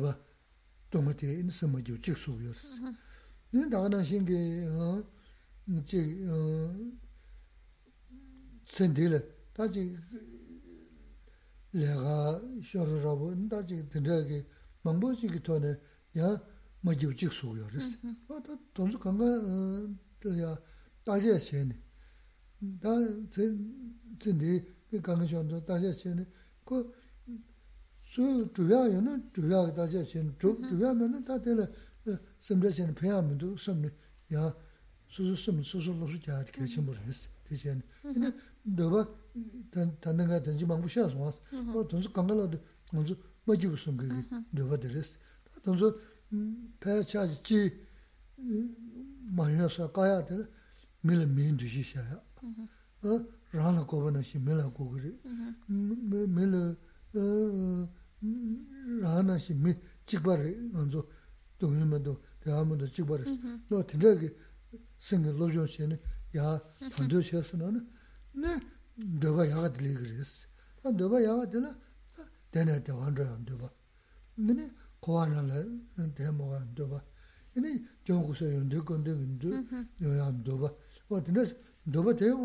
S2: rā. Nī tā kā nā shīng kī chī sēn tī rā, tā chī 내가 쇼르라고 nda지 된다게 망보지기 전에 야 뭐지 직소요 그랬어. 어또 돈도 간가 또야 다제 셴이. 다 진진디 그 강셔도 다제 셴이 그 수, 주야에는 주야 다제 셴 주, 주야면은 다 되는 심대신 배하면도 섬이 야 수수 섬 수수 로수 자 개심 모르겠어. 대신 근데 너가 단 단내가 된지 망부 쉬어서 왔어. 어 돈수 강가라도 먼저 뭐지 무슨 그게 너가 들었어. 돈수 배차지 지 마이너스 가야 돼. 밀 민두시 샤야. 어 라나 고바나 시 밀라 고그리. 밀 어, 라나 시미 찍바리 먼저 동해만도 대화만도 찍바리. 너 되게 생겨 로조시네. 야 반도시였으나는 네 너가 야가 들리 그랬어. 아 너가 야가 들라. 되네 대원도 안 돼봐. 근데 고안을 대모가 안 돼봐. 근데 정국서 연대 건데 근데 여야 안 돼봐. 어 근데 너가 대원도 누가야 되랬다. 먼저 단 지다 니모스 내 명다 마스터다. 지다 먼저 되나는 자전에 계시가 그래 rāna kōpa nā shī mēlā kōka rī, mēlā rāna shī mē chikpa rī, ngānzō dōngyō mā dō, dēhā mā dō chikpa rī, mm-hmm. dō tīndā kī sēngi lōzhō shē nē, yā tāndō shē sō nā nē, nē dōba yāgā dīlī kī rī sī, tā dōba yāgā dīlā, dēnā dēhā rā yā dōba, nē nē kōwā rā lā dēhā mō gā dōba, nē jōng kūsā yōndē kōndē kī dō mm-hmm. yā dōba, wā tīndā dōba dēhā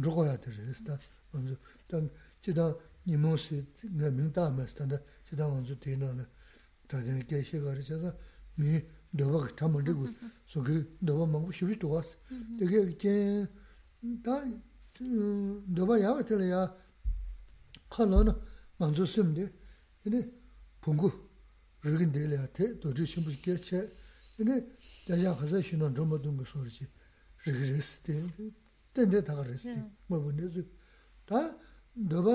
S2: rukhoya dhiris, ta wanzu, ta chidang nimo si nga mingda mas, tanda chidang wanzu tena na chadzani kaishi gari chaza mi dhava ka chaman dhigu, soki dhava mangu shivi tuwas. Degi jen, ta dhava yawa tila ya ka lo na manzu simdi, ini pungu rigin dhili ya te, dodri shimbu kaishi, ini dhaya khaza shinan dhoma dhunga sorichi, rigiris, dende taga resi, mabu nesu. Ta dhaba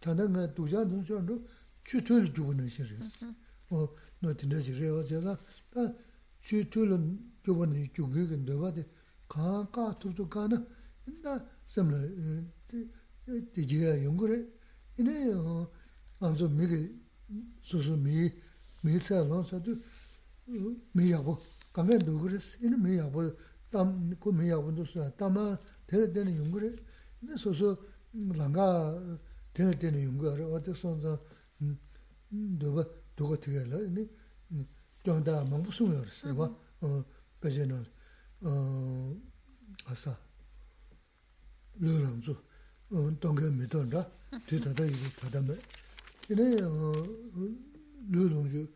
S2: tanda nga duja nunso anu chu tuli gyubu nasi resi. O no tinda si rewa zela, ta chu tuli gyubu nasi gyubu gen dhaba de kaa kaa tuptu kaa na, ina semla di jiga yungu re. Ina anzo migi susu mi, mi tsaya lonsa tu mi yabu, kangan dugu resi, ina mi yabu tam ku miya wundu suwa, tama tere tene yungu re, ne so so mm, langa eh, tere tene yungu re, ote sonza mm, mm, doba doga tiga la, ne gyangda mangbu sunga re, sewa mm-hmm. eh, peche na eh, asa, lo rangzu, tonga midon ra, te tata yugu tata me. Ine lo rangzu,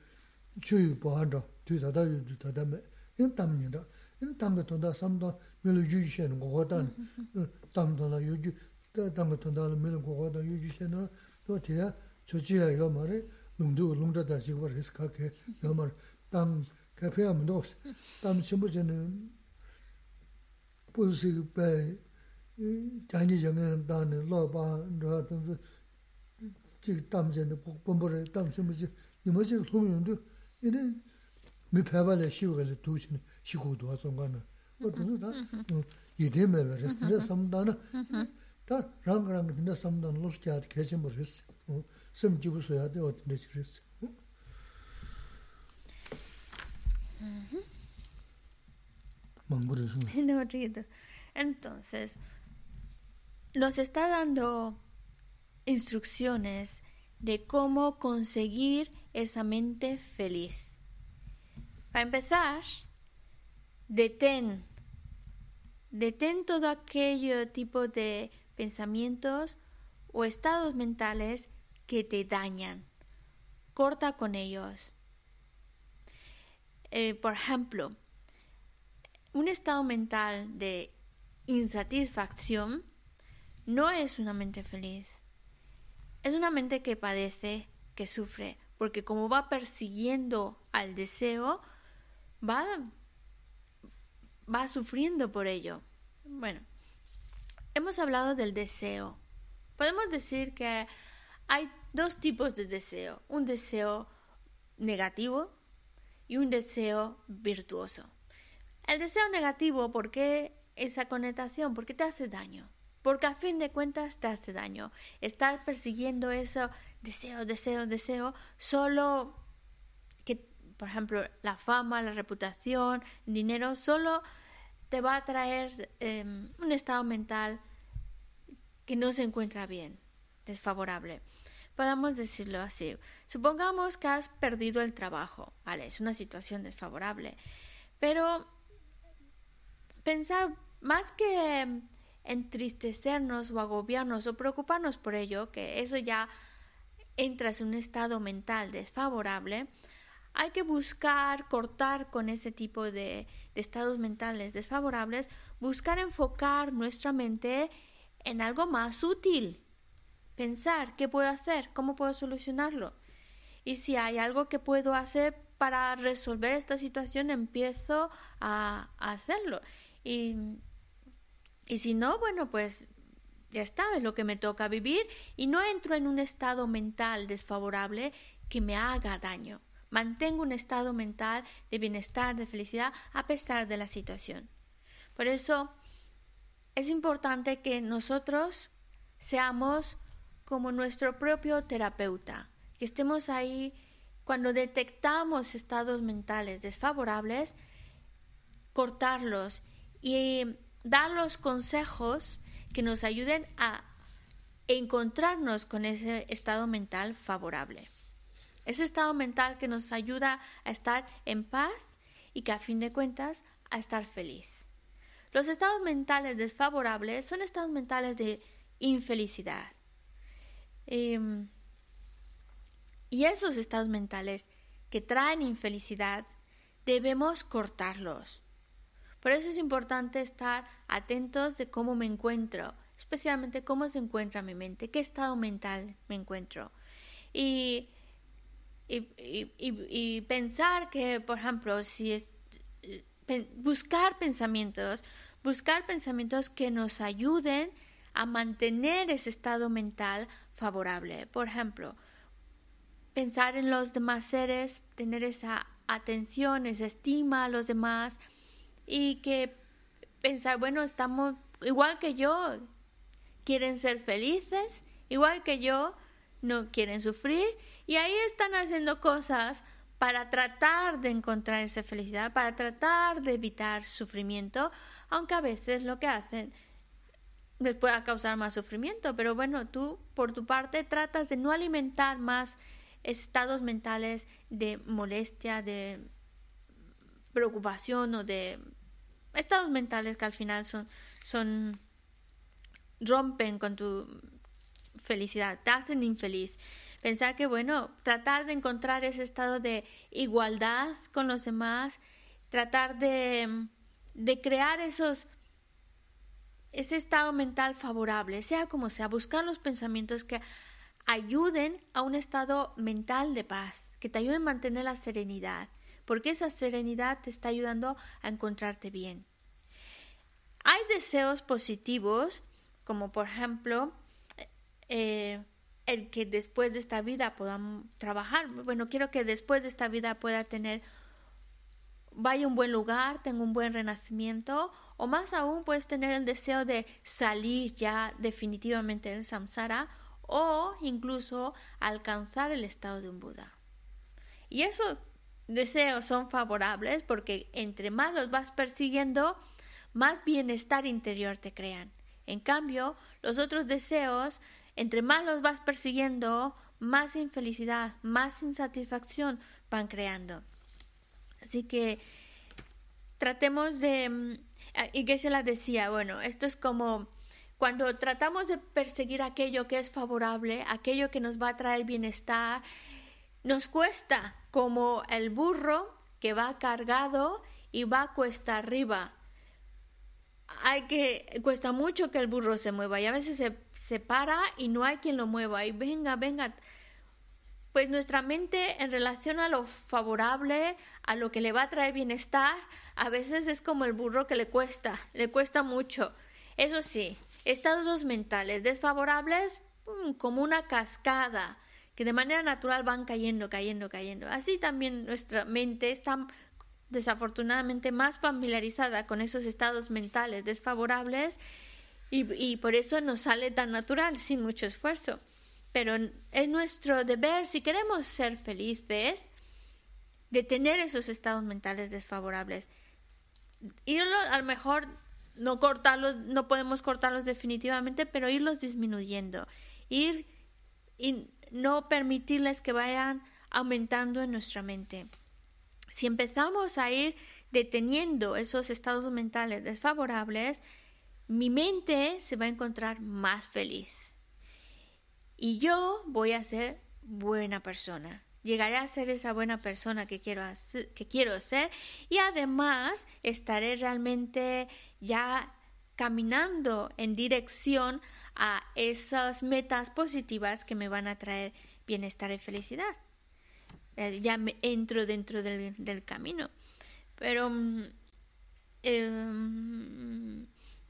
S2: chu yu pahan ra, te tata yugu tata me, ine tam nyen ra, 뒤다다 이거 다다메 인 담니다 인 담가 돈다 삼다 밀 유지시는 거거든 담도나 유지 담가 돈다 밀 거거든 유지시는 또 돼야 저지야 이거 말에 농도 농자다 지금 그래서 그렇게 여말 땅 카페하면 너땅 전부 전에 부스 배 장지 정에 다는 로바 너도 지 담전에 bombo를 담서 뭐지 이모지 소문도 이네 미 패발에 시고를 두신 시고도 와서 가는 mi le shivu
S1: No. Entonces, nos está dando instrucciones de cómo conseguir esa mente feliz. Para empezar, detén, detén todo aquello tipo de pensamientos o estados mentales que te dañan. Corta con ellos. Eh, por ejemplo, un estado mental de insatisfacción no es una mente feliz. Es una mente que padece, que sufre, porque como va persiguiendo al deseo, va, va sufriendo por ello. Bueno, hemos hablado del deseo. Podemos decir que hay dos tipos de deseo. Un deseo negativo y un deseo virtuoso. El deseo negativo, ¿por qué esa connotación? Porque te hace daño. Porque a fin de cuentas te hace daño. Estar persiguiendo eso, deseo, deseo, deseo, solo por ejemplo, la fama, la reputación, el dinero, solo te va a traer eh, un estado mental que no se encuentra bien, desfavorable. Podemos decirlo así. Supongamos que has perdido el trabajo, ¿vale? Es una situación desfavorable. Pero pensar más que entristecernos o agobiarnos o preocuparnos por ello, que eso ya entras en un estado mental desfavorable, hay que buscar cortar con ese tipo de, estados mentales desfavorables, buscar enfocar nuestra mente en algo más útil, pensar qué puedo hacer, cómo puedo solucionarlo. Y si hay algo que puedo hacer para resolver esta situación, empiezo a, hacerlo. Y, y si no, bueno, pues ya está, es lo que me toca vivir y no entro en un estado mental desfavorable que me haga daño. Mantengo un estado mental de bienestar, de felicidad, a pesar de la situación. Por eso es importante que nosotros seamos como nuestro propio terapeuta, que estemos ahí cuando detectamos estados mentales desfavorables, cortarlos y dar los consejos que nos ayuden a encontrarnos con ese estado mental favorable. Ese estado mental que nos ayuda a estar en paz y que a fin de cuentas a estar feliz. Los estados mentales desfavorables son estados mentales de infelicidad. Em, y esos estados mentales que traen infelicidad debemos cortarlos. Por eso es importante estar atentos de cómo me encuentro, especialmente cómo se encuentra mi mente, qué estado mental me encuentro. Y y, pensar que, por ejemplo, si es, buscar pensamientos, buscar pensamientos que nos ayuden a mantener ese estado mental favorable. Por ejemplo, pensar en los demás seres, tener esa atención, esa estima a los demás y que pensar, bueno, estamos igual que yo, quieren ser felices, igual que yo, no quieren sufrir y ahí están haciendo cosas para tratar de encontrar esa felicidad, para tratar de evitar sufrimiento, aunque a veces lo que hacen les pueda causar más sufrimiento. Pero bueno, tú por tu parte tratas de no alimentar más estados mentales de molestia, de preocupación o de estados mentales que al final son, son rompen con tu felicidad, te hacen infeliz. Pensar que, bueno, tratar de encontrar ese estado de igualdad con los demás, tratar de, de crear esos ese estado mental favorable, sea como sea, buscar los pensamientos que ayuden a un estado mental de paz, que te ayuden a mantener la serenidad, porque esa serenidad te está ayudando a encontrarte bien. Hay deseos positivos, como por ejemplo, eh, el que después de esta vida podamos trabajar. Bueno, quiero que después de esta vida pueda tener, vaya a un buen lugar, tenga un buen renacimiento, o más aún puedes tener el deseo de salir ya definitivamente del samsara, o incluso alcanzar el estado de un Buda. Y esos deseos son favorables porque entre más los vas persiguiendo, más bienestar interior te crean. En cambio, los otros deseos entre más los vas persiguiendo, más infelicidad, más insatisfacción van creando. Así que tratemos de... Mm, y que se la decía, bueno, esto es como cuando tratamos de perseguir aquello que es favorable, aquello que nos va a traer bienestar, nos cuesta como el burro que va cargado y va cuesta arriba hay que, cuesta mucho que el burro se mueva y a veces se, se para y no hay quien lo mueva y venga, venga. Pues nuestra mente en relación a lo favorable, a lo que le va a traer bienestar, a veces es como el burro que le cuesta, le cuesta mucho. Eso sí, estados mentales desfavorables, como una cascada, que de manera natural van cayendo, cayendo, cayendo. Así también nuestra mente está desafortunadamente más familiarizada con esos estados mentales desfavorables y, por eso nos sale tan natural, sin mucho esfuerzo. Pero es nuestro deber, si queremos ser felices, de tener esos estados mentales desfavorables. Irlo, a lo mejor no cortarlos, no podemos cortarlos definitivamente, pero irlos disminuyendo. Ir y no permitirles que vayan aumentando en nuestra mente. Si empezamos a ir deteniendo esos estados mentales desfavorables, mi mente se va a encontrar más feliz. Y yo voy a ser buena persona. Llegaré a ser esa buena persona que quiero, que quiero ser y además estaré realmente ya caminando en dirección a esas metas positivas que me van a traer bienestar y felicidad. Eh, ya me entro dentro del, camino. Pero... Mm, em,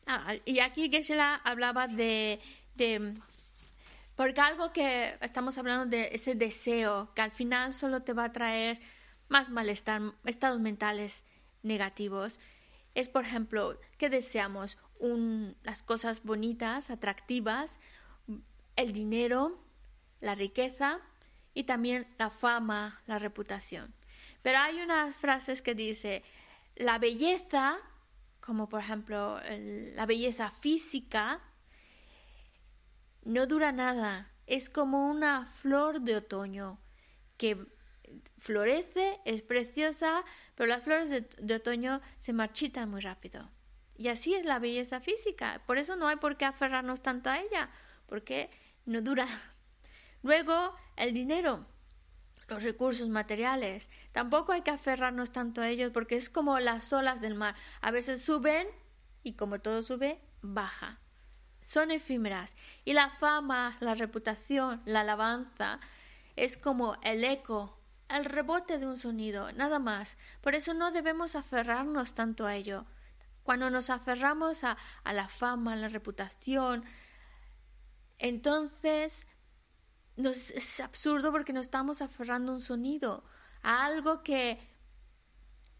S1: ah, y aquí Geshe-la hablaba de. Porque algo que estamos hablando de ese deseo que al final solo te va a traer más malestar, estados mentales negativos. Es, por ejemplo, que deseamos las cosas bonitas, atractivas, el dinero, la riqueza y también la fama, la reputación. Pero hay unas frases que dice, la belleza, como por ejemplo la belleza física, no dura nada, es como una flor de otoño que florece, es preciosa, pero las flores de otoño se marchitan muy rápido. Y así es la belleza física. Por eso no hay por qué aferrarnos tanto a ella, porque no dura. Luego, el dinero, los recursos materiales. Tampoco hay que aferrarnos tanto a ellos porque es como las olas del mar. A veces suben y como todo sube, baja. Son efímeras. Y la fama, la reputación, la alabanza es como el eco, el rebote de un sonido, nada más. Por eso no debemos aferrarnos tanto a ello. Cuando nos aferramos a, la fama, a la reputación, entonces es absurdo porque nos estamos aferrando a un sonido, a algo que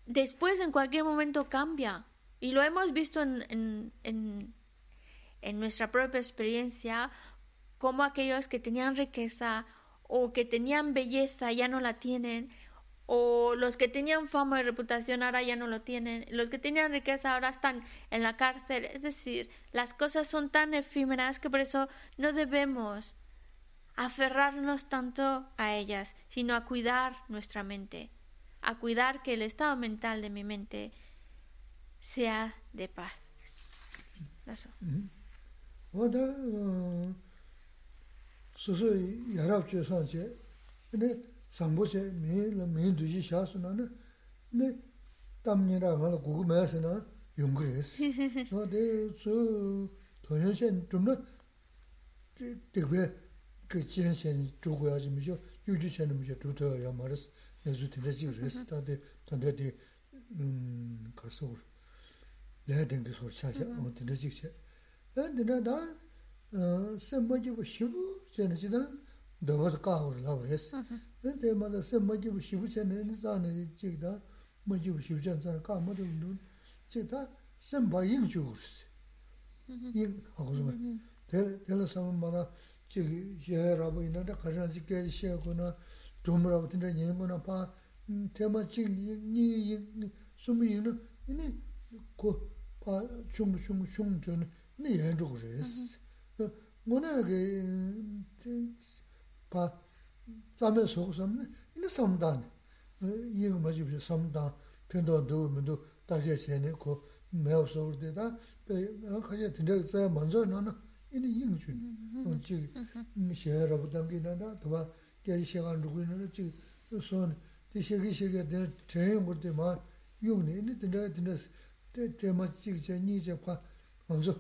S1: después en cualquier momento cambia. Y lo hemos visto en, en nuestra propia experiencia, como aquellos que tenían riqueza o que tenían belleza ya no la tienen, o los que tenían fama y reputación ahora ya no lo tienen, los que tenían riqueza ahora están en la cárcel, es decir, las cosas son tan efímeras que por eso no debemos aferrarnos tanto a ellas, sino a cuidar nuestra mente, a cuidar que el estado mental de mi mente sea de paz. Eso.
S2: 그 지엔센 주고야지 미죠? 유지센 미죠? 두더야 말스 내주 들지 그랬어. 다데 근데 음 가서 레든 그 소차샤 어 들지 세 근데 나 semmajibu shibu chayna chidang dhawas kaawar lawa res. Te maza semmajibu shibu chayna nizana chigda majibu shibu chayna chayna kaa madabu nun chigda semba ying chugurisi. Ying hakuzuma. Tela sama mana chigi xehe rabu inanda karansi kaya xehe kuna dhrumu rabu tinda nyen kuna paa tema chigi nyi sumi ina ini ko paa chungu chungu chungu chungu ini yen dhugu res. Muna ge paa tsamen soku samni ini samdani yiga majibzi samdan pindan dhugu mindu daxia xehe ko mewa soku dhe da kaya tinda zaya manzo nana 이니 잉준 뭔지 셰라고 담기는다 도와 계시 시간 두고 있는 지 손 디시기 시게 될 제일 못데 마 용네 이니 된다 된다 때 때마 찍제 니제 파 먼저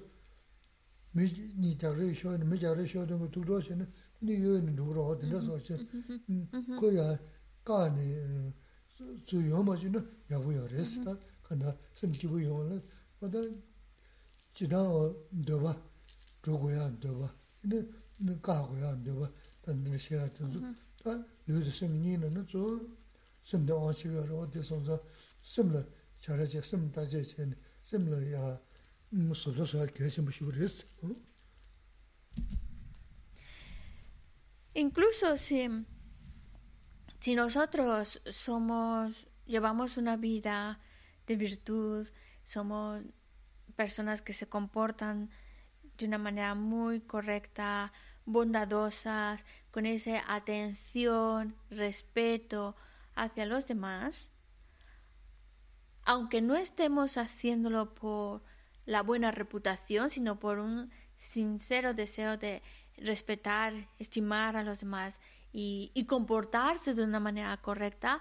S2: 미 니다르 쇼 미자르 쇼도 그 두로시는 근데 요는 누구로 어디다 소치 거야 까네 주요마지는 야부여레스다 간다 심지고 용을 어떤 지당 더봐 sim sim
S1: Incluso si, si nosotros somos, llevamos una vida de virtud, somos personas que se comportan de una manera muy correcta, bondadosas, con esa atención, respeto hacia los demás, aunque no estemos haciéndolo por la buena reputación, sino por un sincero deseo de respetar, estimar a los demás y, y comportarse de una manera correcta,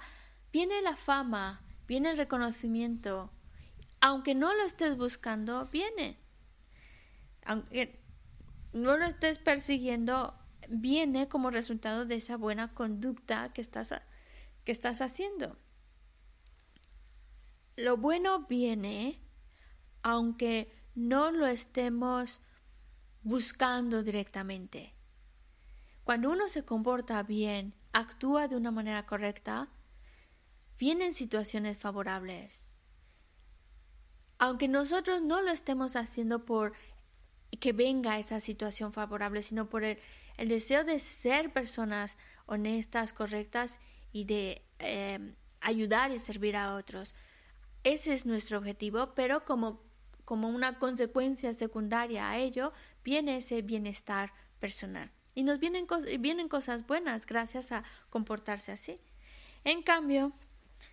S1: viene la fama, viene el reconocimiento. Aunque no lo estés buscando, viene. Aunque no lo estés persiguiendo, viene como resultado de esa buena conducta que estás, que estás haciendo. Lo bueno viene aunque no lo estemos buscando directamente. Cuando uno se comporta bien, actúa de una manera correcta, vienen situaciones favorables. Aunque nosotros no lo estemos haciendo por que venga esa situación favorable, sino por el, deseo de ser personas honestas, correctas y de eh, ayudar y servir a otros. Ese es nuestro objetivo, pero como, como una consecuencia secundaria a ello, viene ese bienestar personal. Y nos vienen, vienen cosas buenas gracias a comportarse así. En cambio,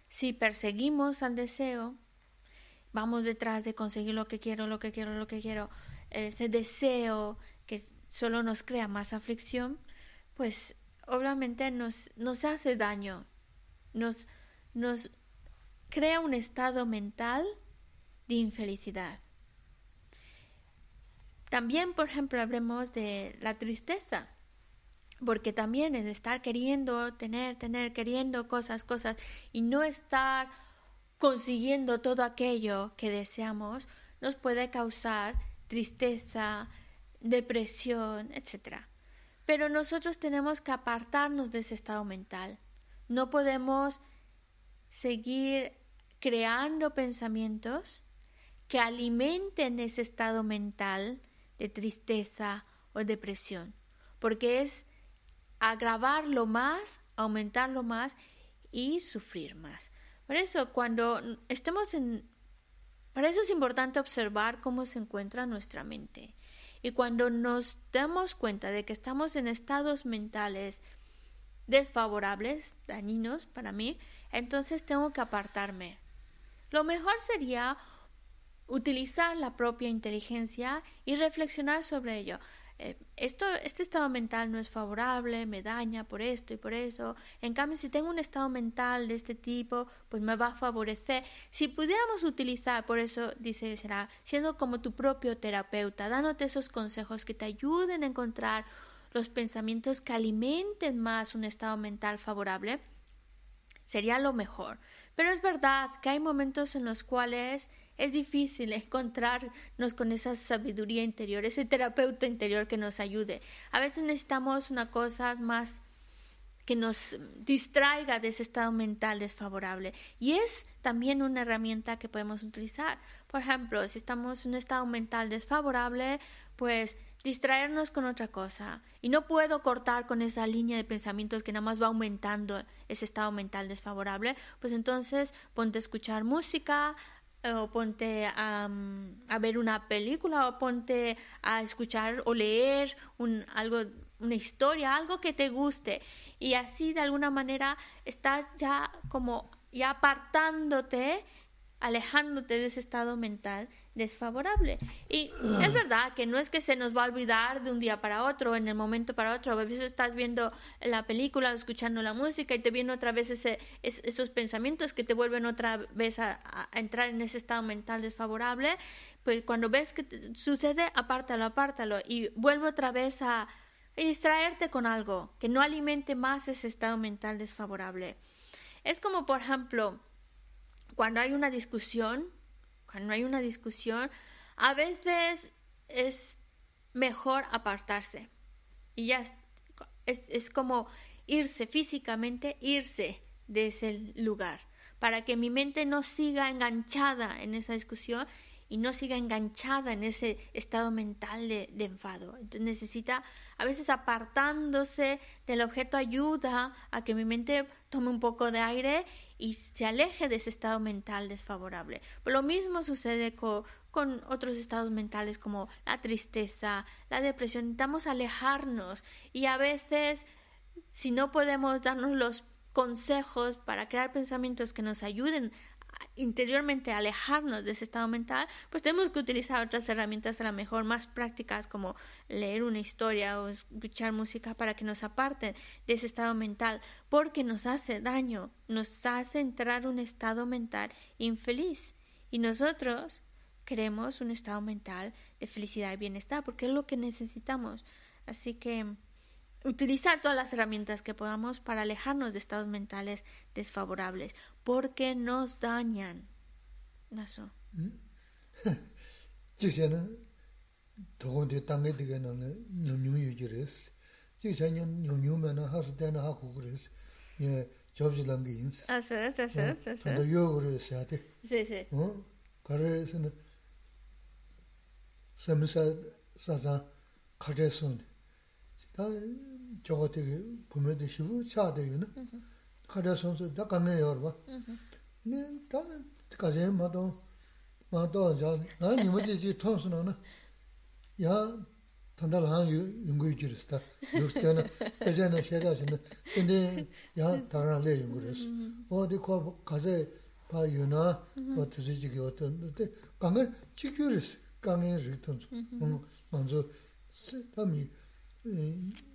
S1: si perseguimos al deseo, vamos detrás de conseguir lo que quiero, lo que quiero, lo que quiero, ese deseo que solo nos crea más aflicción, pues obviamente nos, nos hace daño, nos, nos crea un estado mental de infelicidad. También, por ejemplo, hablemos de la tristeza, porque también el estar queriendo tener, tener, queriendo cosas, cosas y no estar consiguiendo todo aquello que deseamos, nos puede causar tristeza, depresión, etc. Pero nosotros tenemos que apartarnos de ese estado mental. No podemos seguir creando pensamientos que alimenten ese estado mental de tristeza o depresión, porque es agravarlo más, aumentarlo más y sufrir más. Por eso, cuando estemos en para eso es importante observar cómo se encuentra nuestra mente. Y cuando nos damos cuenta de que estamos en estados mentales desfavorables, dañinos para mí, entonces tengo que apartarme. Lo mejor sería utilizar la propia inteligencia y reflexionar sobre ello. Eh, esto, este estado mental no es favorable, me daña por esto y por eso. En cambio, si tengo un estado mental de este tipo, pues me va a favorecer. Si pudiéramos utilizar, por eso dice, será siendo como tu propio terapeuta, dándote esos consejos que te ayuden a encontrar los pensamientos que alimenten más un estado mental favorable, sería lo mejor. Pero es verdad que hay momentos en los cuales es difícil encontrarnos con esa sabiduría interior, ese terapeuta interior que nos ayude. A veces necesitamos una cosa más que nos distraiga de ese estado mental desfavorable. Y es también una herramienta que podemos utilizar. Por ejemplo, si estamos en un estado mental desfavorable, pues distraernos con otra cosa. Y no puedo cortar con esa línea de pensamientos que nada más va aumentando ese estado mental desfavorable, pues entonces ponte a escuchar música, o ponte a, a, ver una película o ponte a escuchar o leer un, algo, una historia, algo que te guste. Y así de alguna manera estás ya como ya apartándote, alejándote de ese estado mental desfavorable. Y es verdad que no es que se nos va a olvidar de un día para otro, en el momento para otro. A veces estás viendo la película, escuchando la música y te vienen otra vez ese, esos pensamientos que te vuelven otra vez a, entrar en ese estado mental desfavorable. Pues cuando ves que sucede, apártalo, apártalo y vuelve otra vez a distraerte con algo que no alimente más ese estado mental desfavorable. Es como, por ejemplo, cuando hay una discusión no hay una discusión, a veces es mejor apartarse. Y ya es, es como irse físicamente, irse de ese lugar, para que mi mente no siga enganchada en esa discusión y no siga enganchada en ese estado mental de, enfado. Entonces necesita, a veces apartándose del objeto ayuda a que mi mente tome un poco de aire y se aleje de ese estado mental desfavorable. lo mismo sucede con, con otros estados mentales como la tristeza, la depresión. Necesitamos alejarnos y a veces si no podemos darnos los consejos para crear pensamientos que nos ayuden interiormente alejarnos de ese estado mental, pues tenemos que utilizar otras herramientas a lo mejor más prácticas como leer una historia o escuchar música para que nos aparten de ese estado mental, porque nos hace daño, nos hace entrar un estado mental infeliz. Y nosotros queremos un estado mental de felicidad y bienestar, porque es lo que necesitamos. Así que utilizar todas las herramientas que podamos para alejarnos de estados mentales desfavorables, porque nos dañan. Naso.
S2: 지세는 더군데 땅에 되게 나는 놈놈이 유지레스. 지세는 놈놈만 하스 때나 하고 그랬어. 예, 접지란 게 있어.
S1: Ah, sí, sí, sí, sí, sí.
S2: 더 요구를 해야 돼.
S1: Sí, sí.
S2: 어? 가래서는 섬사 사자 가래선 다 저거 되게 보면도 쉬고 차대요는 가래선서 다 가면 열어 네, 다 가제 마도 마도 자 아니 뭐지 통수는 야 단달 한 연구 주르스다 요스테나 예전에 쉐다시는 근데 야 다른 내 연구를 어디 거 가제 봐 유나 뭐 드시기 어떤 근데 강에 지규르스 강에 리턴 음 먼저 스담이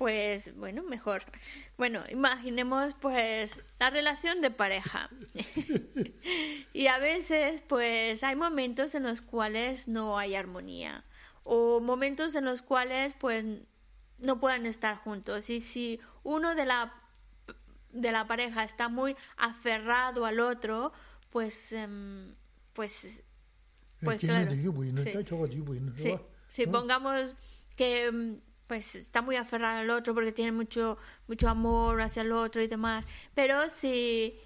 S1: pues bueno, mejor. Bueno, imaginemos pues la relación de pareja. y a veces pues hay momentos en los cuales no hay armonía o momentos en los cuales pues no puedan estar juntos y si uno de la de la pareja está muy aferrado al otro, pues em, pues pues claro. Pongamos que em, pues está muy aferrado al otro porque tiene mucho mucho amor hacia el otro y demás, pero si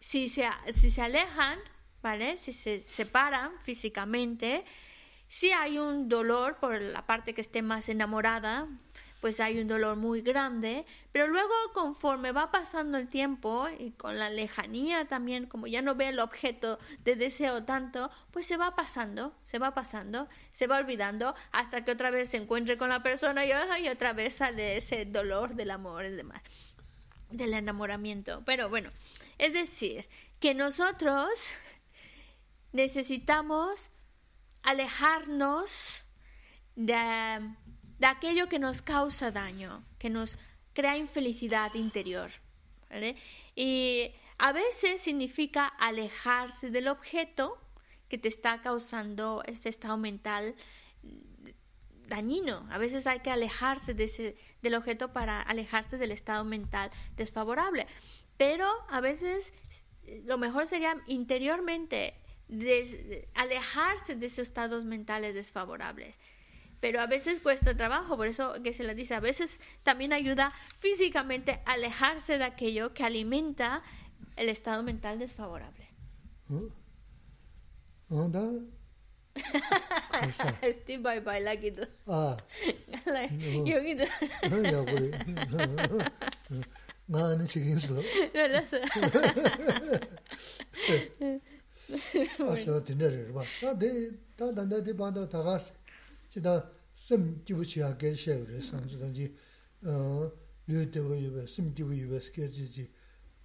S1: si se si se alejan, ¿vale? Si se separan físicamente, si hay un dolor por la parte que esté más enamorada, pues hay un dolor muy grande, pero luego conforme va pasando el tiempo y con la lejanía también, como ya no ve el objeto de deseo tanto, pues se va pasando, se va pasando, se va olvidando hasta que otra vez se encuentre con la persona y, ay, otra vez sale ese dolor del amor y demás, del enamoramiento. Pero bueno, es decir, que nosotros necesitamos alejarnos de, de aquello que nos causa daño, que nos crea infelicidad interior. Y a veces significa alejarse del objeto que te está causando este estado mental dañino. A veces hay que alejarse de ese, del objeto para alejarse del estado mental desfavorable. Pero a veces lo mejor sería interiormente des- alejarse de esos estados mentales desfavorables pero a veces cuesta trabajo, por eso que se les dice, a veces también ayuda físicamente a alejarse de aquello que alimenta el estado mental desfavorable.
S2: ¿Onda?
S1: Steve bye bye
S2: lagido. Ah. Like yogido. No ya kuri. Na
S1: ni Da de
S2: da da de da. 다데 다단다데 반다 다가스. 지다 심 기부치야 게셔를 상주든지 어 류대고 이베 심 기부 이베 스케지지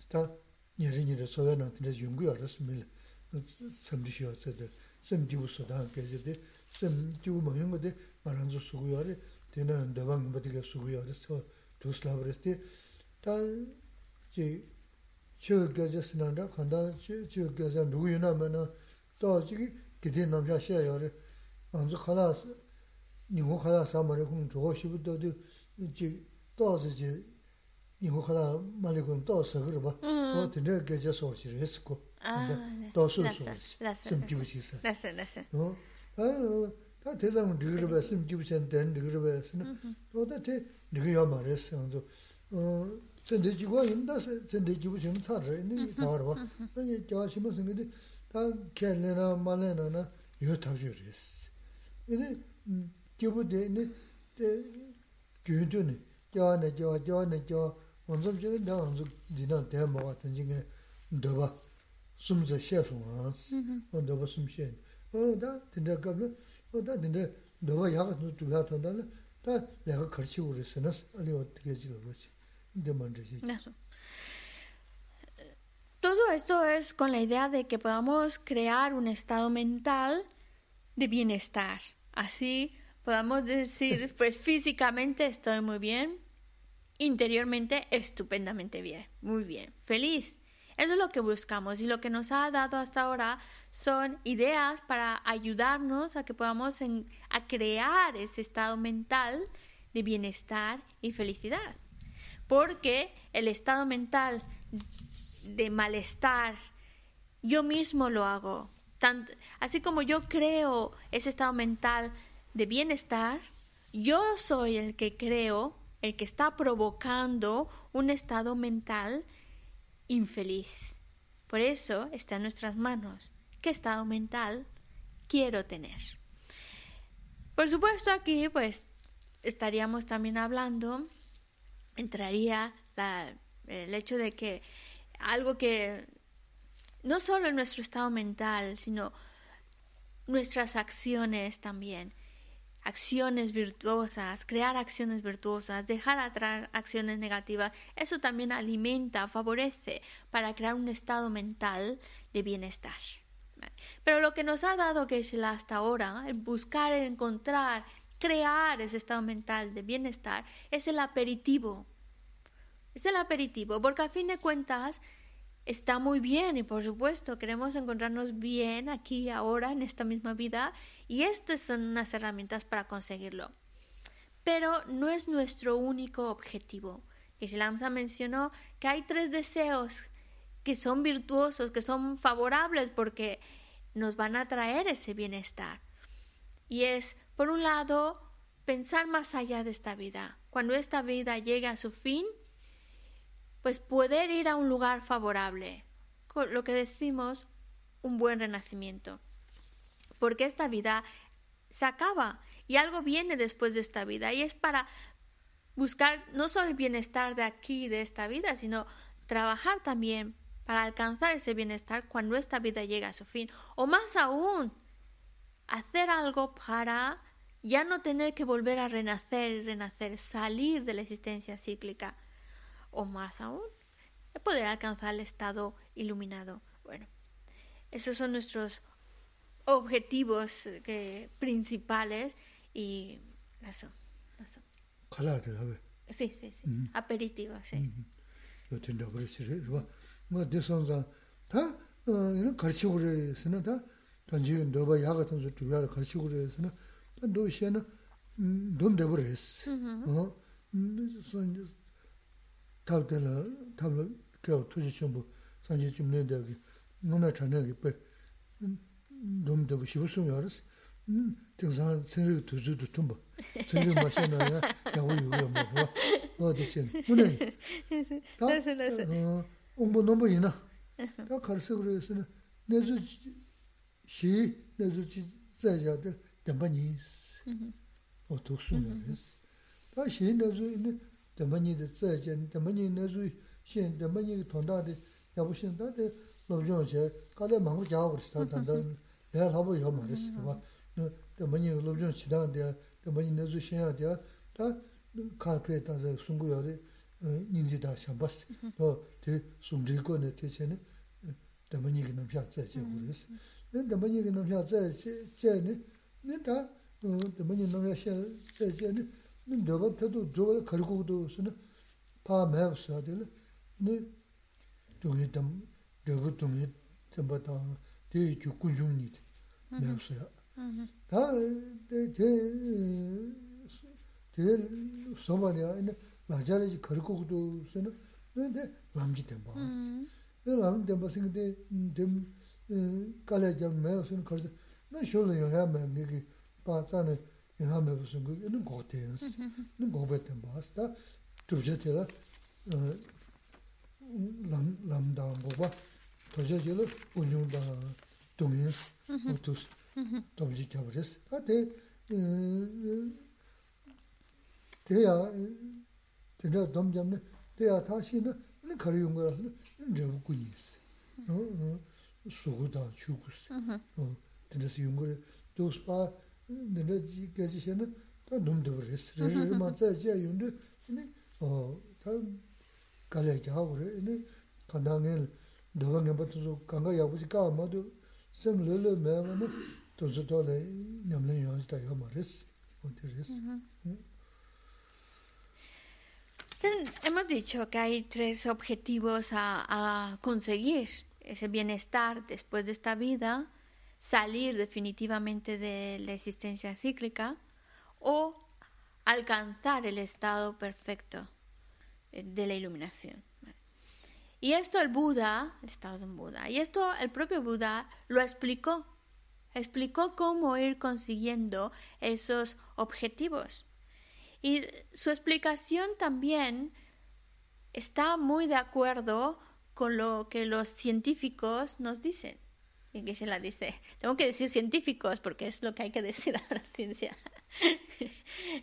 S2: 다 니르니르 소연한 근데 연구 알았습니다. 참지셔 저들 심 기부 소다 게지데 심 기부 먹는 거데 말한주 수고요래 되는 대방 뭐디게 수고요래서 두슬라브레스티 다지 저 겨졌으나라 간다 저 겨자 누구이나면은 또 저기 기대 남자 셔요래 먼저 가라서 니고 가라서 말에 공 저거 시부터도 이제 또 이제 니고 가라 말에 공또 서그러 봐. 어 근데 겨자 소시를 했고.
S1: 아,
S2: 근데
S1: 네.
S2: 또 소소.
S1: 라서, 라서,
S2: 좀
S1: 라서.
S2: 기부시 있어.
S1: 라서 라서.
S2: 어? 아, 다 대상 리그르 베스 기부션 된 리그르 베스는 또다 대 리그야 말했어. 먼저 어 전대 지고 인다 전대 기부션 차를 니 바로 봐. 아니 저시면 생기데 다 켈레나 말레나나 이거 다 주리스. 이제 gyubu de ne gyun tu ne gyawa ne gyawa gyawa ne gyawa wanzam chiga da wanzu dinang daya mawa tanji nga daba sumza daba sum o da dinda qabla o da dinda daba yaga tu chubya tonda la da laga karchi uri sinas ali o tiga de
S1: Todo esto es con la idea de que podamos crear un estado mental de bienestar. Así podamos decir, pues físicamente estoy muy bien, interiormente estupendamente bien, muy bien, feliz. Eso es lo que buscamos y lo que nos ha dado hasta ahora son ideas para ayudarnos a que podamos a crear ese estado mental de bienestar y felicidad. Porque el estado mental de malestar, yo mismo lo hago. así como yo creo ese estado mental de bienestar, yo soy el que creo, el que está provocando un estado mental infeliz. Por eso está en nuestras manos. ¿Qué estado mental quiero tener? Por supuesto, aquí pues estaríamos también hablando, entraría el hecho de que algo que no solo en nuestro estado mental, sino nuestras acciones también acciones virtuosas, crear acciones virtuosas, dejar atrás acciones negativas, eso también alimenta, favorece para crear un estado mental de bienestar. Pero lo que nos ha dado es hasta ahora, el buscar, encontrar, crear ese estado mental de bienestar, es el aperitivo. Es el aperitivo, porque al fin de cuentas, está muy bien y por supuesto queremos encontrarnos bien aquí ahora en esta misma vida y estas son unas herramientas para conseguirlo. Pero no es nuestro único objetivo. Que Lamsa mencionó que hay tres deseos que son virtuosos, que son favorables porque nos van a traer ese bienestar. Y es, por un lado, pensar más allá de esta vida. Cuando esta vida llegue a su fin, pues poder ir a un lugar favorable, con lo que decimos un buen renacimiento. Porque esta vida se acaba y algo viene después de esta vida y es para buscar no solo el bienestar de aquí, de esta vida, sino trabajar también para alcanzar ese bienestar cuando esta vida llegue a su fin. O más aún, hacer algo para ya no tener que volver a renacer y renacer, salir de la existencia cíclica o más aún, poder alcanzar el estado iluminado. Bueno, esos son nuestros objetivos eh, principales y eso, eso. Sí, sí, sí. Mm -hmm. Aperitivo, sí. Mm -hmm.
S2: 탑데라 탑로 겨 투지 전부 산지 좀 내다기 너나 전에기 빼 돔도 싶으면 알았어 등산 세르 두주도 좀 전에 마셔나 야고 요요 뭐 어디신 오늘 다스 다스 공부 너무 이나 다 가르쳐 그래서는 내주 시 내주 자자들 담바니 어 독수는 다 시에 내주 있는 dāmba nyi dā tsā chen, dāmba nyi nā su shen, dāmba nyi tōndā dā yabu shen dā dā lōb zhōng che, kā dā māngu jā wā rīs tā tā dā yā labu yā mā rīs tā wā, dāmba nyi lōb zhōng chi dā dā, dāmba nyi nā su shen yā dā, dā kā pē tā dā sungu yā rī nīn zī dā shāng bās, dā tē sung rī kō nā tē che nā dāmba nyi kī nām shā tsā che wā rīs. Dāmba nyi kī nām shā tsā che nā, nā dā dāmba nyi nām shā tsā che nā, 내가 저도 저걸 걸고도 쓰는 파 매서 되는 네 저기 좀 저거 좀이 좀부터 뒤에 죽고 중이 매서요 다제 소마냐 이제 나자르지 걸고도 쓰는 근데 남지 된 봐스 그 남지 된 봐스 근데 좀 칼에 좀 매서는 걸서 나 쇼를 해야 매 이게 바자는 yinā mē bū sūngu yinā gō tēnsi, yinā gō bē tēn bās, tā chūbshē tēlā lām dāng gō bā, tōshē tēlā uñyōng dā dōngyēn, u tūs, tōmshī kia bārēs. Tā tē, tē yā, tē yā dōm jām nē, tē yā tā shī nā, yinā kārī yōng gā rās nā, yinā rā bū guñyēs, sū gu dā, chū gus, tē yā sī yōng gā rā, dōs bā, na.
S1: Hemos dicho que hay tres objetivos a conseguir, ese bienestar después de esta vida, salir definitivamente de la existencia cíclica o alcanzar el estado perfecto de la iluminación. Y esto el Buda, el estado de un Buda, y esto el propio Buda lo explicó. Explicó cómo ir consiguiendo esos objetivos. Y su explicación también está muy de acuerdo con lo que los científicos nos dicen. Y que se la dice, tengo que decir científicos porque es lo que hay que decir a la ciencia.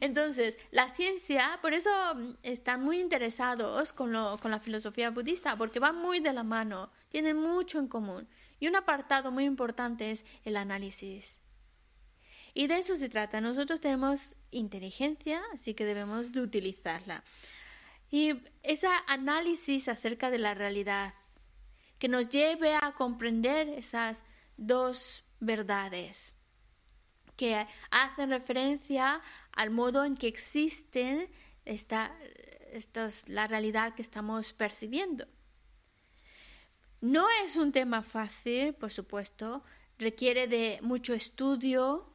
S1: Entonces, la ciencia, por eso mm, están muy interesados con, lo, con la filosofía budista, porque van muy de la mano, tienen mucho en común. Y un apartado muy importante es el análisis. Y de eso se trata. Nosotros tenemos inteligencia, así que debemos de utilizarla. Y ese análisis acerca de la realidad, que nos lleve a comprender esas dos verdades que hacen referencia al modo en que existen esta, la realidad que estamos percibiendo. No es un tema fácil, por supuesto, requiere de mucho estudio,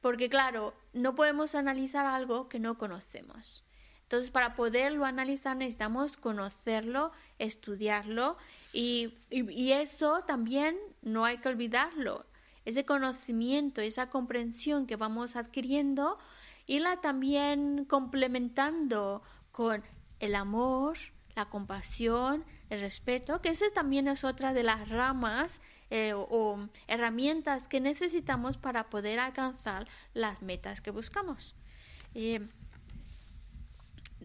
S1: porque claro, no podemos analizar algo que no conocemos. Entonces, para poderlo analizar necesitamos conocerlo, estudiarlo y, y eso también no hay que olvidarlo ese conocimiento, esa comprensión que vamos adquiriendo, y la también complementando con el amor, la compasión, el respeto, que esa también es otra de las ramas eh, o, herramientas que necesitamos para poder alcanzar las metas que buscamos. Eh,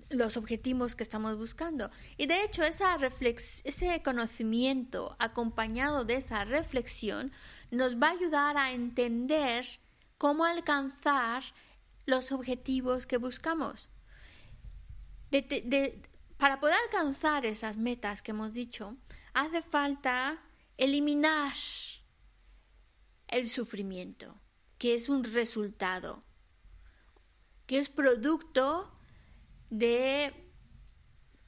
S1: los objetivos que estamos buscando. Y de hecho, ese conocimiento acompañado de esa reflexión nos va a ayudar a entender cómo alcanzar los objetivos que buscamos. para poder alcanzar esas metas que hemos dicho, hace falta eliminar el sufrimiento, que es un resultado, que es producto de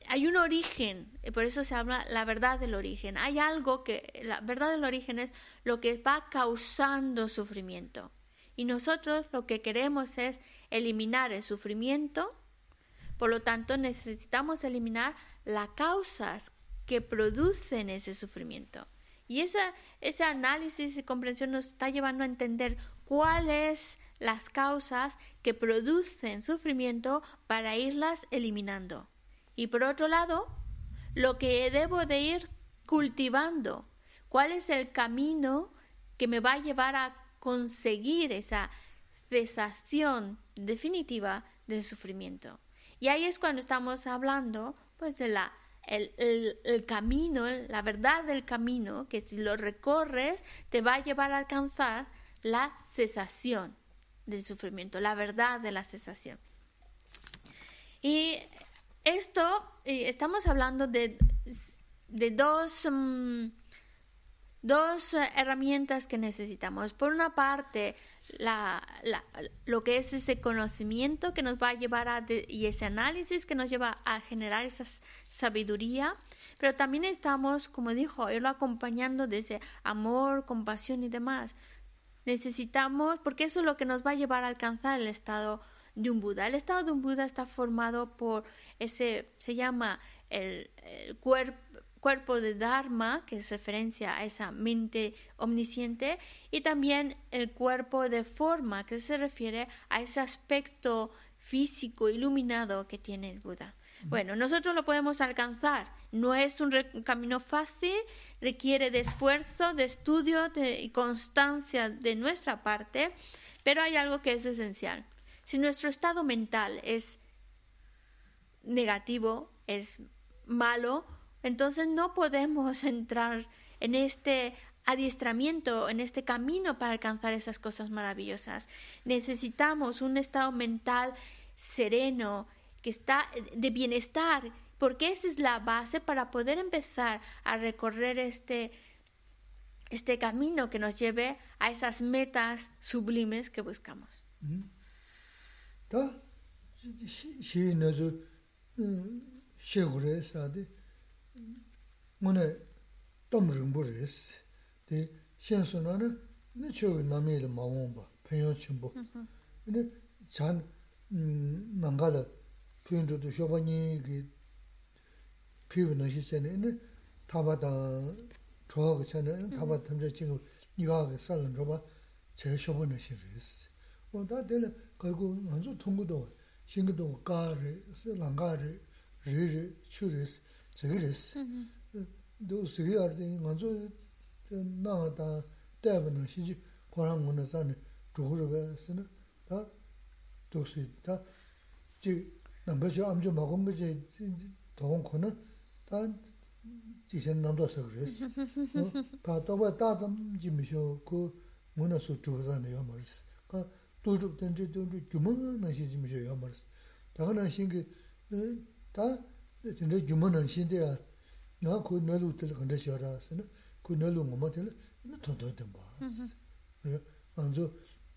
S1: hay un origen, por eso se habla la verdad del origen. Hay algo que la verdad del origen es lo que va causando sufrimiento. Y nosotros lo que queremos es eliminar el sufrimiento, por lo tanto necesitamos eliminar las causas que producen ese sufrimiento. Y esa, ese análisis y comprensión nos está llevando a entender cuáles las causas que producen sufrimiento para irlas eliminando. Y por otro lado, lo que debo de ir cultivando, cuál es el camino que me va a llevar a conseguir esa cesación definitiva del sufrimiento. Y ahí es cuando estamos hablando pues de la el, el, camino, la verdad del camino, que si lo recorres te va a llevar a alcanzar la cesación del sufrimiento, la verdad de la cesación. Y esto, estamos hablando de, de dos, mm, dos herramientas que necesitamos. Por una parte, la, lo que es ese conocimiento que nos va a llevar a, y ese análisis que nos lleva a generar esa sabiduría, pero también estamos, como dijo, irlo acompañando de ese amor, compasión y demás. Necesitamos, porque eso es lo que nos va a llevar a alcanzar el estado de un Buda. El estado de un Buda está formado por ese, se llama el, cuerpo de Dharma, que es referencia a esa mente omnisciente, y también el cuerpo de forma, que se refiere a ese aspecto físico iluminado que tiene el Buda. Bueno, nosotros lo podemos alcanzar. No es un camino fácil, requiere de esfuerzo, de estudio y constancia de nuestra parte, Pero hay algo que es esencial. Si nuestro estado mental es negativo, es malo, entonces no podemos entrar en este adiestramiento, en este camino para alcanzar esas cosas maravillosas. Necesitamos un estado mental sereno, que está de bienestar, porque esa es la base para poder empezar a recorrer este este camino que nos lleve a esas metas sublimes que buscamos.
S2: 표현도 쇼바니 그 표현을 시세는 타바다 좋아하고 저는 타바 탐제 지금 네가 살은 줘봐 제 쇼바는 시리스 뭐다 되는 결국 먼저 통고도 신고도 가르 슬랑가르 르르 추르스 제르스 도 스위어데 먼저 나다 대부분 시지 고랑 문에서는 조르가 쓰는 다 도시 다 지, 남버죠 암주 먹은 거지 도움 거는 다 지신 남도서 그랬어. 다 또봐 다좀 지미쇼 그 문어서 조사네요 말스. 그 도적 된지 된지 규모는 지미쇼요 말스. 다가는 신기 다 진짜 규모는 신데야. 나그 널로 들 건데 싫어라서는 그 널로 뭐 들. 너 더더 봐. 그래. 먼저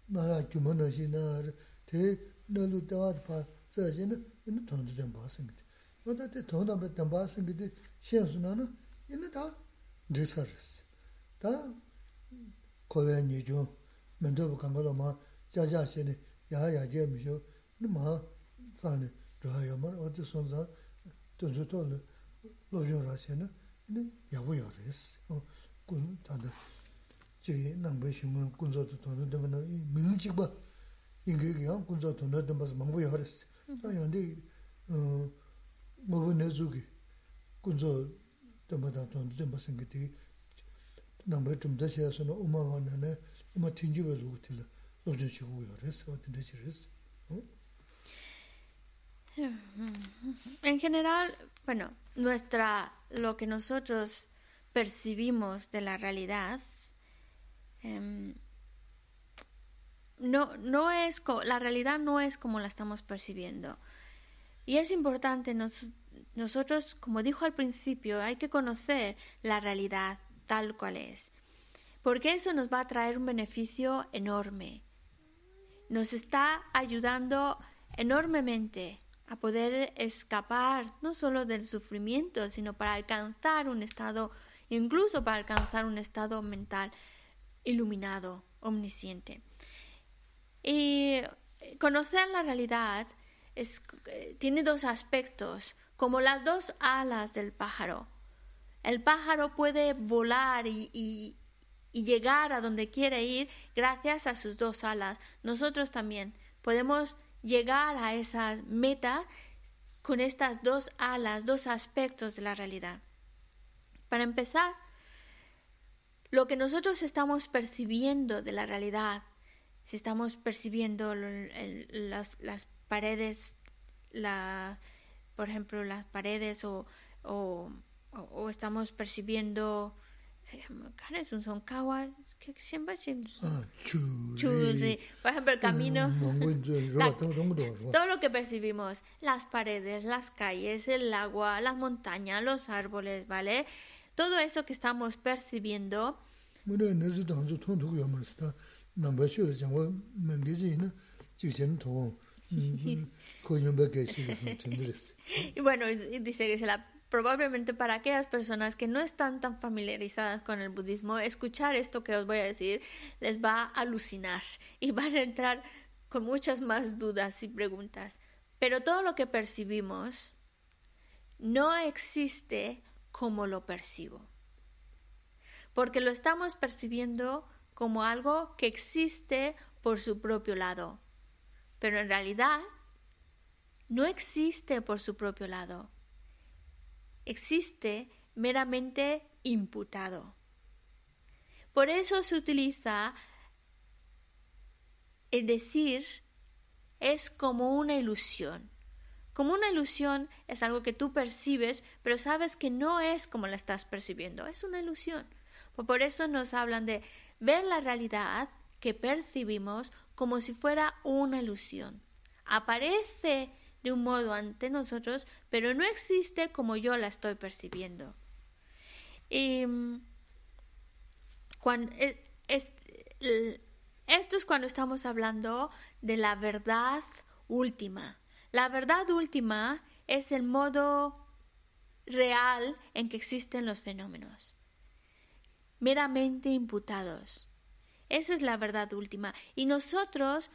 S2: 나라 규모는 신나 대 널로 대와 봐. mā nā shī tē yā ngā kō nā lū tē lā kā rā shī rā sī nā ku nalu ngoma tila, ina tonto tenpa. Anzo, naya gyuma nashi naya, te nalu dewa pa zaji na, ina tonto tenpa singiti. Wada te tonto tenpa singiti, shensu nana, ina ta drisa risi. Ta kowe nijun, mendobu kangalo ma, jaja shene, yaa yaa jaya misho, ina ma zani, raya yamar, wadi sonza, tonso tolu, lobzhon ra shene, ina yabu yaa risi. 군 다들 제 남배 신문 군조도 돈도 되면 민직 봐 인게요 군조 돈도 좀 봐서 망고 열었어 또 연대 어 뭐는 내주기 군조 때마다 돈도 좀 봐서 그때 남배 좀 다시해서는 엄마만네 엄마 튕기버도 못해 로저 시고 열었어 어떻게 되지랬어
S1: En general, bueno, nuestra lo que nosotros percibimos de la realidad, em, no, no es la realidad no es como la estamos percibiendo. Y es importante, nosotros, como dijo al principio, hay que conocer la realidad tal cual es, porque eso nos va a traer un beneficio enorme. Nos está ayudando enormemente a poder escapar no solo del sufrimiento, sino para alcanzar un estado incluso para alcanzar un estado mental iluminado, omnisciente. Y conocer la realidad tiene dos aspectos, como las dos alas del pájaro. El pájaro puede volar y, llegar a donde quiere ir gracias a sus dos alas. Nosotros también podemos llegar a esa meta con estas dos alas, dos aspectos de la realidad. Para empezar, lo que nosotros estamos percibiendo de la realidad, si estamos percibiendo las, paredes, la, por ejemplo, las paredes o, o, estamos percibiendo son kawa que siempre ah, por ejemplo el camino. Todo lo que percibimos las paredes las calles el agua las montañas los árboles vale todo eso que estamos percibiendo y bueno dice que se la probablemente para aquellas personas que no están tan familiarizadas con el budismo, escuchar esto que os voy a decir les va a alucinar y van a entrar con muchas más dudas y preguntas. Pero todo lo que percibimos no existe como lo percibo. Porque lo estamos percibiendo como algo que existe por su propio lado. Pero en realidad no existe por su propio lado. Existe meramente imputado. Por eso se utiliza es decir, es como una ilusión. Como una ilusión es algo que tú percibes, pero sabes que no es como la estás percibiendo, es una ilusión. Por eso nos hablan de ver la realidad que percibimos como si fuera una ilusión. Aparece de un modo ante nosotros, pero no existe como yo la estoy percibiendo. Y mm, cuando, esto es cuando estamos hablando de la verdad última. La verdad última es el modo real en que existen los fenómenos, meramente imputados. Esa es la verdad última. Y nosotros,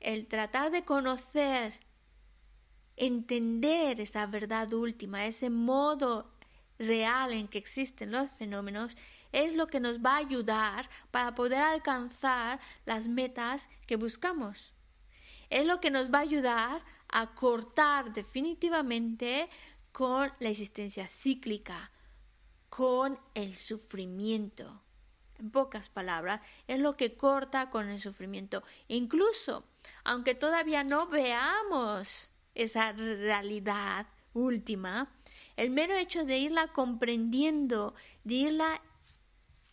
S1: el tratar de conocer, entender esa verdad última, ese modo real en que existen los fenómenos, es lo que nos va a ayudar para poder alcanzar las metas que buscamos. Es lo que nos va a ayudar a cortar definitivamente con la existencia cíclica, con el sufrimiento. En pocas palabras, es lo que corta con el sufrimiento. Incluso, aunque todavía no veamos esa realidad última, el mero hecho de irla comprendiendo, de irla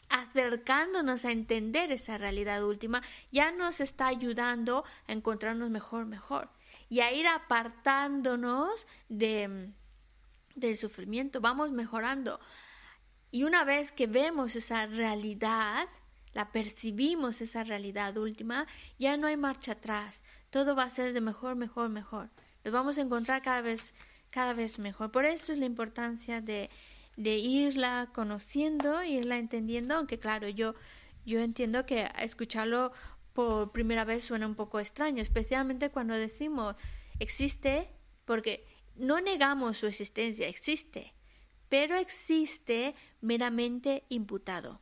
S1: acercándonos a entender esa realidad última, ya nos está ayudando a encontrarnos mejor, mejor y a ir apartándonos de, del sufrimiento. Vamos mejorando. Y una vez que vemos esa realidad, la percibimos esa realidad última, ya no hay marcha atrás. Todo va a ser de mejor, mejor, mejor. Nos vamos a encontrar cada vez, cada vez mejor. Por eso es la importancia de de irla conociendo, irla entendiendo, aunque claro, yo, yo entiendo que escucharlo por primera vez suena un poco extraño, especialmente cuando decimos existe, porque no negamos su existencia, existe, pero existe meramente imputado.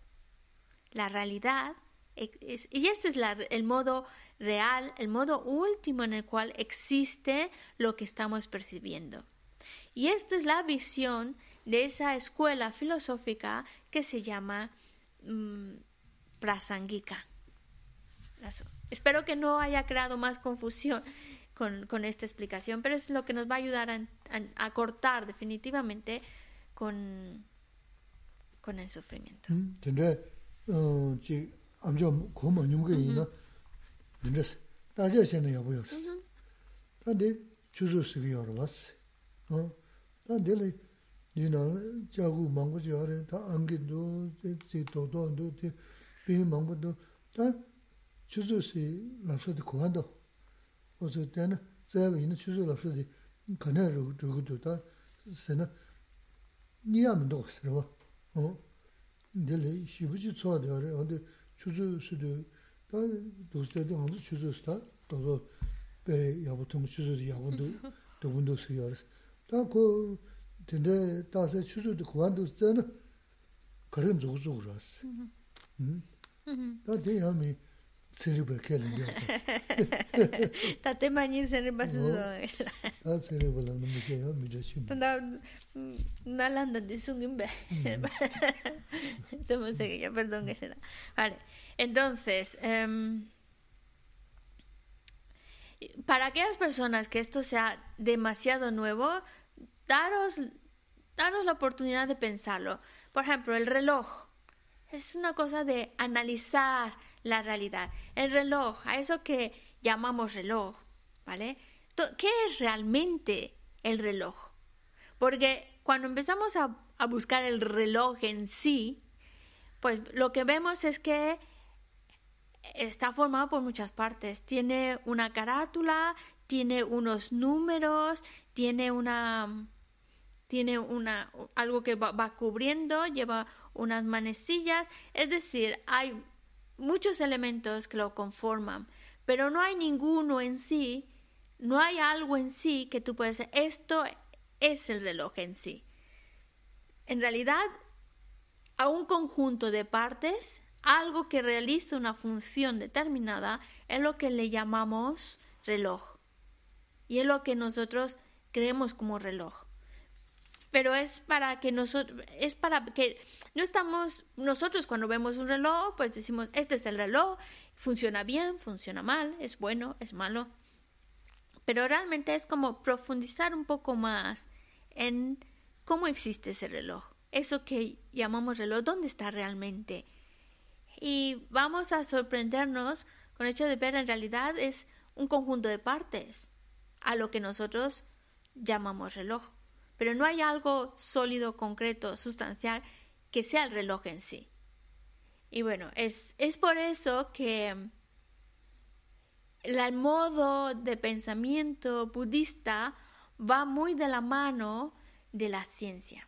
S1: La realidad, y ese es el modo real, el modo último en el cual existe lo que estamos percibiendo. Y esta es la visión de esa escuela filosófica que se llama mm, Prasangika. Espero que no haya creado más confusión con, esta explicación, pero es lo que nos va a ayudar a, cortar definitivamente con, con el sufrimiento.
S2: Tendré, chi, amchá kōma nyumka yīna, tendré, dājā xēnā yabu yorsi. Tāndé, chūsū sīki yorvasi. Tāndé lī, yīna, jāgu māngu chī hārē, tā āngi dō, tī tōtō dō, tī bīhi māngu dō, tā chūsū sī lāpsā tī kuhā dō. Oso tēnā, zāyā yīna chūsū lāpsā tī kānyā rūgu dō, tā sēnā, 니암 독스로. 어? 근데 시부지 쳐야 돼 근데 주주 수도 다 도스대도 아무 주주스다.
S1: 도도 배 야부통
S2: 주주 야부도 도분도 쓰여.서 다고 근데 다세 주주도 그만도 쓰잖아. 그런 조수 그러스 음 다 대함이
S1: tsiriba su zo.
S2: Ta tsiriba la nami ke yami jashim.
S1: Tanda nalanda di sungimbe. Se me sé ya, perdón que será. Vale, entonces... Um, para aquellas personas que esto sea demasiado nuevo, daros, daros la oportunidad de pensarlo. Por ejemplo, el reloj. Es una cosa de analizar la realidad. El reloj, a eso que llamamos reloj, ¿vale? ¿Qué es realmente el reloj? Porque cuando empezamos a, a buscar el reloj en sí, pues lo que vemos es que está formado por muchas partes. Tiene una carátula, tiene unos números, tiene una tiene una, algo que va, cubriendo, lleva unas manecillas, es decir, hay muchos elementos que lo conforman, pero no hay ninguno en sí, no hay algo en sí que tú puedes decir, esto es el reloj en sí. En realidad, a un conjunto de partes, algo que realiza una función determinada, es lo que le llamamos reloj. Y es lo que nosotros creemos como reloj. Pero es para que nosotros, es para que no estamos, nosotros cuando vemos un reloj, pues decimos, este es el reloj, funciona bien, funciona mal, es bueno, es malo. Pero realmente es como profundizar un poco más en cómo existe ese reloj, eso que llamamos reloj, ¿dónde está realmente? Y vamos a sorprendernos con el hecho de ver en realidad es un conjunto de partes a lo que nosotros llamamos reloj. Pero no hay algo sólido, concreto, sustancial que sea el reloj en sí. Y bueno, es, es por eso que el modo de pensamiento budista va muy de la mano de la ciencia.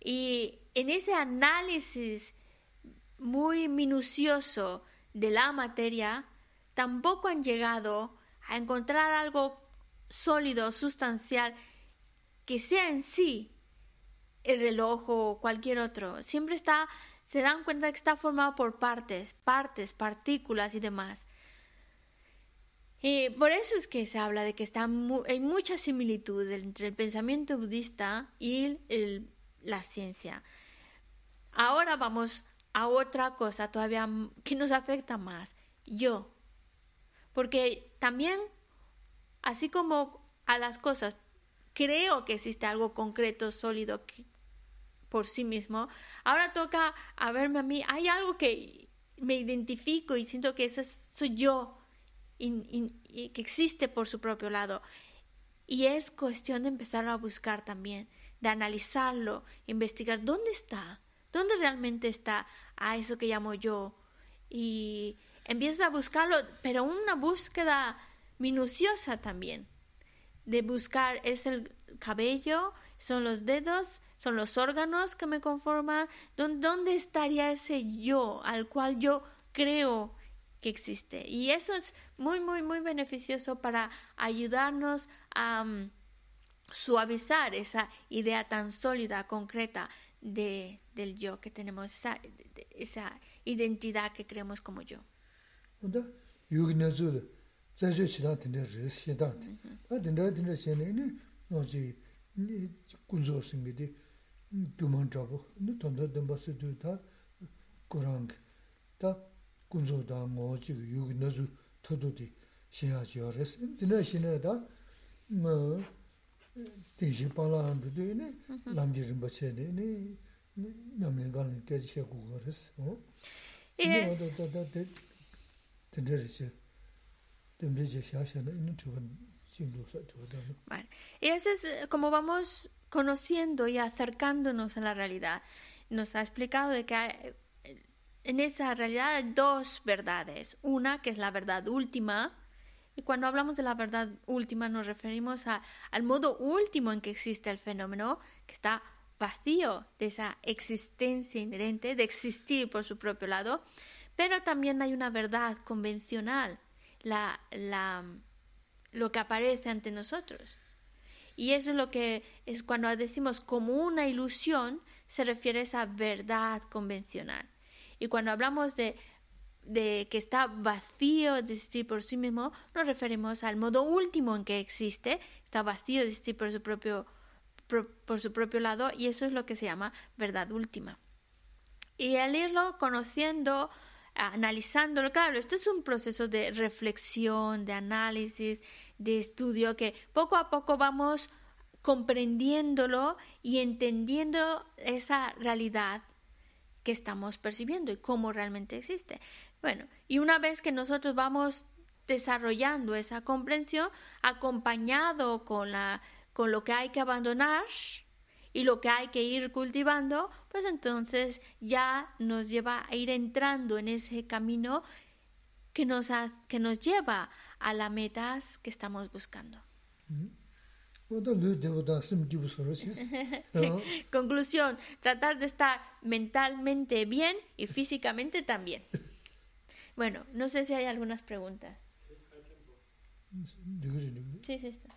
S1: Y en ese análisis muy minucioso de la materia, tampoco han llegado a encontrar algo sólido, sustancial, que sea en sí el reloj o cualquier otro. Siempre está, se dan cuenta que está formado por partes, partes, partículas y demás. Y por eso es que se habla de que está hay mucha similitud entre el pensamiento budista y la ciencia. Ahora vamos a otra cosa todavía que nos afecta más, yo. Porque también, así como a las cosas, creo que existe algo concreto, sólido por sí mismo, ahora toca a verme a mí, hay algo que me identifico y siento que eso soy yo que existe por su propio lado. Y es cuestión de empezar a buscar también, de analizarlo, investigar dónde está, dónde realmente está a eso que llamo yo. Y empieza a buscarlo, pero una búsqueda minuciosa también. De buscar, es el cabello, son los dedos, son los órganos que me conforman, ¿dónde estaría ese yo al cual yo creo que existe. Y eso es muy, muy, muy beneficioso para ayudarnos a mm, suavizar esa idea tan sólida, concreta de, del yo que tenemos, esa, de, esa identidad que creemos como yo.
S2: Kunzo da ngo chi yu nazu todo di xia xia res dina xina da ma ti xi pa la han de ne lam ji rim ba che ne ne nam ne ga ne ke xia gu ga res o
S1: es
S2: da da de de de xia de de xia xia ne ne chu sin lo sa chu da
S1: vale. Y eso es como vamos conociendo y acercándonos a la realidad nos ha explicado de que hay, en esa realidad hay dos verdades. Una que es la verdad última, y cuando hablamos de la verdad última nos referimos al modo último en que existe el fenómeno, que está vacío de esa existencia inherente, de existir por su propio lado, pero también hay una verdad convencional, la, lo que aparece ante nosotros. Y eso es lo que es cuando decimos como una ilusión, se refiere a esa verdad convencional. Y cuando hablamos de, de que está vacío de existir por sí mismo, nos referimos al modo último en que existe, está vacío de existir por su propio, por, su propio lado, y eso es lo que se llama verdad última. Y al irlo conociendo, analizándolo, claro, esto es un proceso de reflexión, de análisis, de estudio, que poco a poco vamos comprendiéndolo y entendiendo esa realidad que estamos percibiendo y cómo realmente existe. Bueno, y una vez que nosotros vamos desarrollando esa comprensión, acompañado con, la, con lo que hay que abandonar y lo que hay que ir cultivando, pues entonces ya nos lleva a ir entrando en ese camino que nos, que nos lleva a las metas que estamos buscando. Conclusión, tratar de estar mentalmente bien y físicamente también. Bueno, no sé si hay algunas preguntas. Sí, sí, está.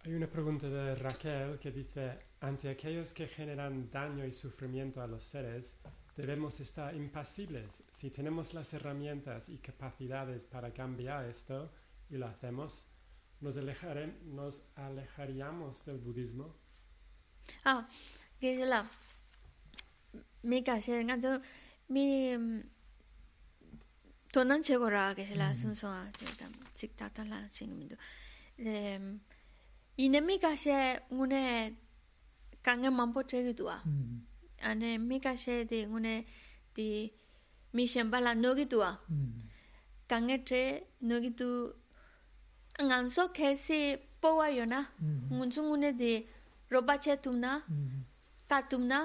S3: Hay una pregunta de Raquel que dice, ante aquellos que generan daño y sufrimiento a los seres, debemos estar impasibles. Si tenemos las herramientas y capacidades para cambiar esto y lo hacemos, nos, nos alejaríamos del budismo.
S1: Ah, que es la... Mi casi, mi tonan chego ra ke la sun so a che da chik ta ta la ching mi do em ine mi ka she ngune kange mampo che gi duwa ane mi ka she de ngune di mi shen ba la no gi duwa kange che no gi du ngan so ke se po wa yo na ngun chung ngune de roba che tum na ka tum na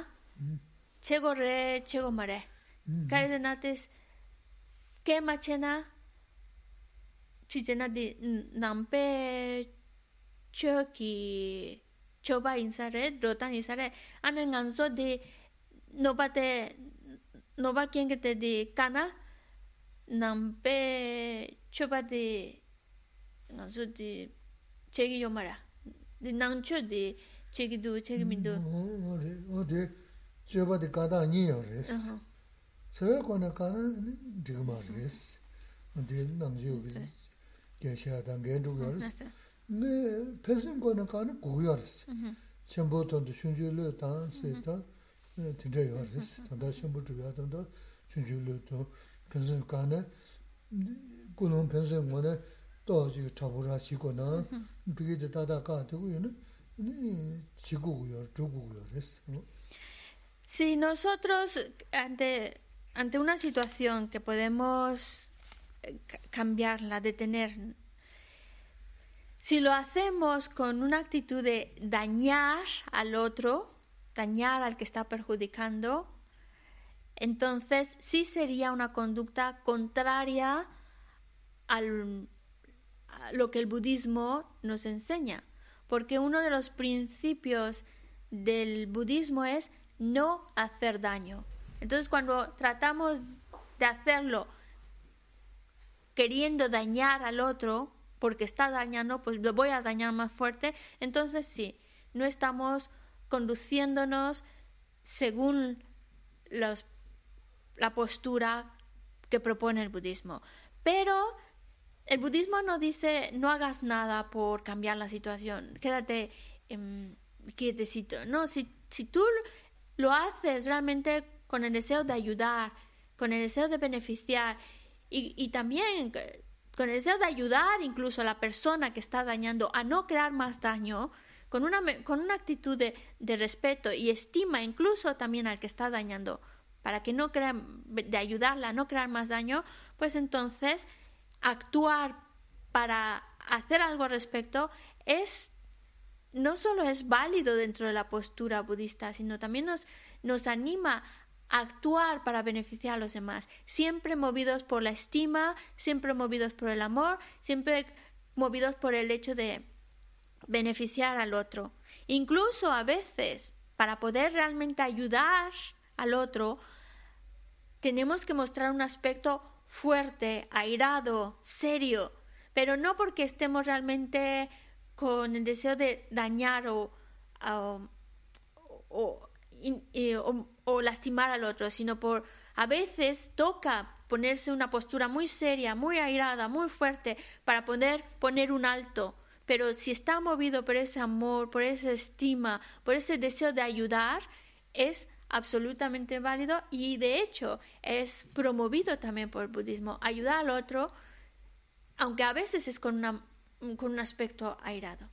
S1: chego re chego mare Kare nates ke ma che na chi chena di nampe cho ki choba insare rotan insare ane nganzo di noba te noba kenge te di kana nampe choba di nganzo di chegi yomara di nangcho di chegi du chegi mindu
S2: o de choba di kada ni yores sāyā kōna kāna dhīga mā rīs, dhī nām jīyo bī gyāshā dāng gyān dhūg yā rīs, nē pēsīm kōna kāna gōg yā rīs, chēmbō tāndu shūnchū lō tāng sī tā tīndā yā rīs, tāndā chēmbō dhūg yā tāndā shūnchū lō tō pēsīm kāna, kūnōng pēsīm kōna tō jī chabū rā shī kōna, bīgī dhī tātā kā tīgu yā nē chī gōg yā rīs,
S1: Si nosotros ante ante una situación que podemos eh, cambiarla, detener, si lo hacemos con una actitud de dañar al otro, dañar al que está perjudicando, entonces sí sería una conducta contraria al, lo que el budismo nos enseña, porque uno de los principios del budismo es no hacer daño. Entonces cuando tratamos de hacerlo queriendo dañar al otro, porque está dañando, pues lo voy a dañar más fuerte, entonces sí, no estamos conduciéndonos según la postura que propone el budismo. Pero el budismo no dice no hagas nada por cambiar la situación, quédate eh, quietecito. No, si, si tú lo haces realmente con el deseo de ayudar, con el deseo de beneficiar y, también con el deseo de ayudar incluso a la persona que está dañando a no crear más daño, con una, con una actitud de, respeto y estima incluso también al que está dañando, para que no crea, de ayudarla a no crear más daño, pues entonces actuar para hacer algo al respecto es no solo es válido dentro de la postura budista, sino también nos, nos anima actuar para beneficiar a los demás, siempre movidos por la estima, siempre movidos por el amor, siempre movidos por el hecho de beneficiar al otro. Incluso a veces, para poder realmente ayudar al otro, tenemos que mostrar un aspecto fuerte, airado, serio, pero no porque estemos realmente con el deseo de dañar o, lastimar al otro, sino por a veces toca ponerse una postura muy seria, muy airada, muy fuerte para poder poner un alto. Pero si está movido por ese amor, por esa estima, por ese deseo de ayudar, es absolutamente válido y de hecho es promovido también por el budismo. Ayudar al otro, aunque a veces es con, una, con un aspecto airado.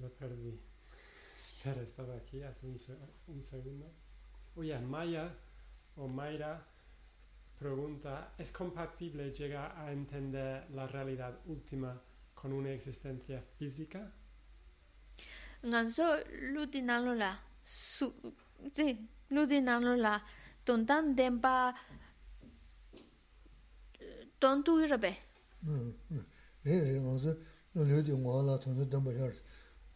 S3: lo perdí. Espera, estaba aquí hace un, segundo. Oye, Maya o Mayra pregunta, ¿es compatible llegar a entender la realidad última con una existencia física?
S1: Ganso ludinalola, su, sí, dempa,
S2: tontu irbe. Mm, mm.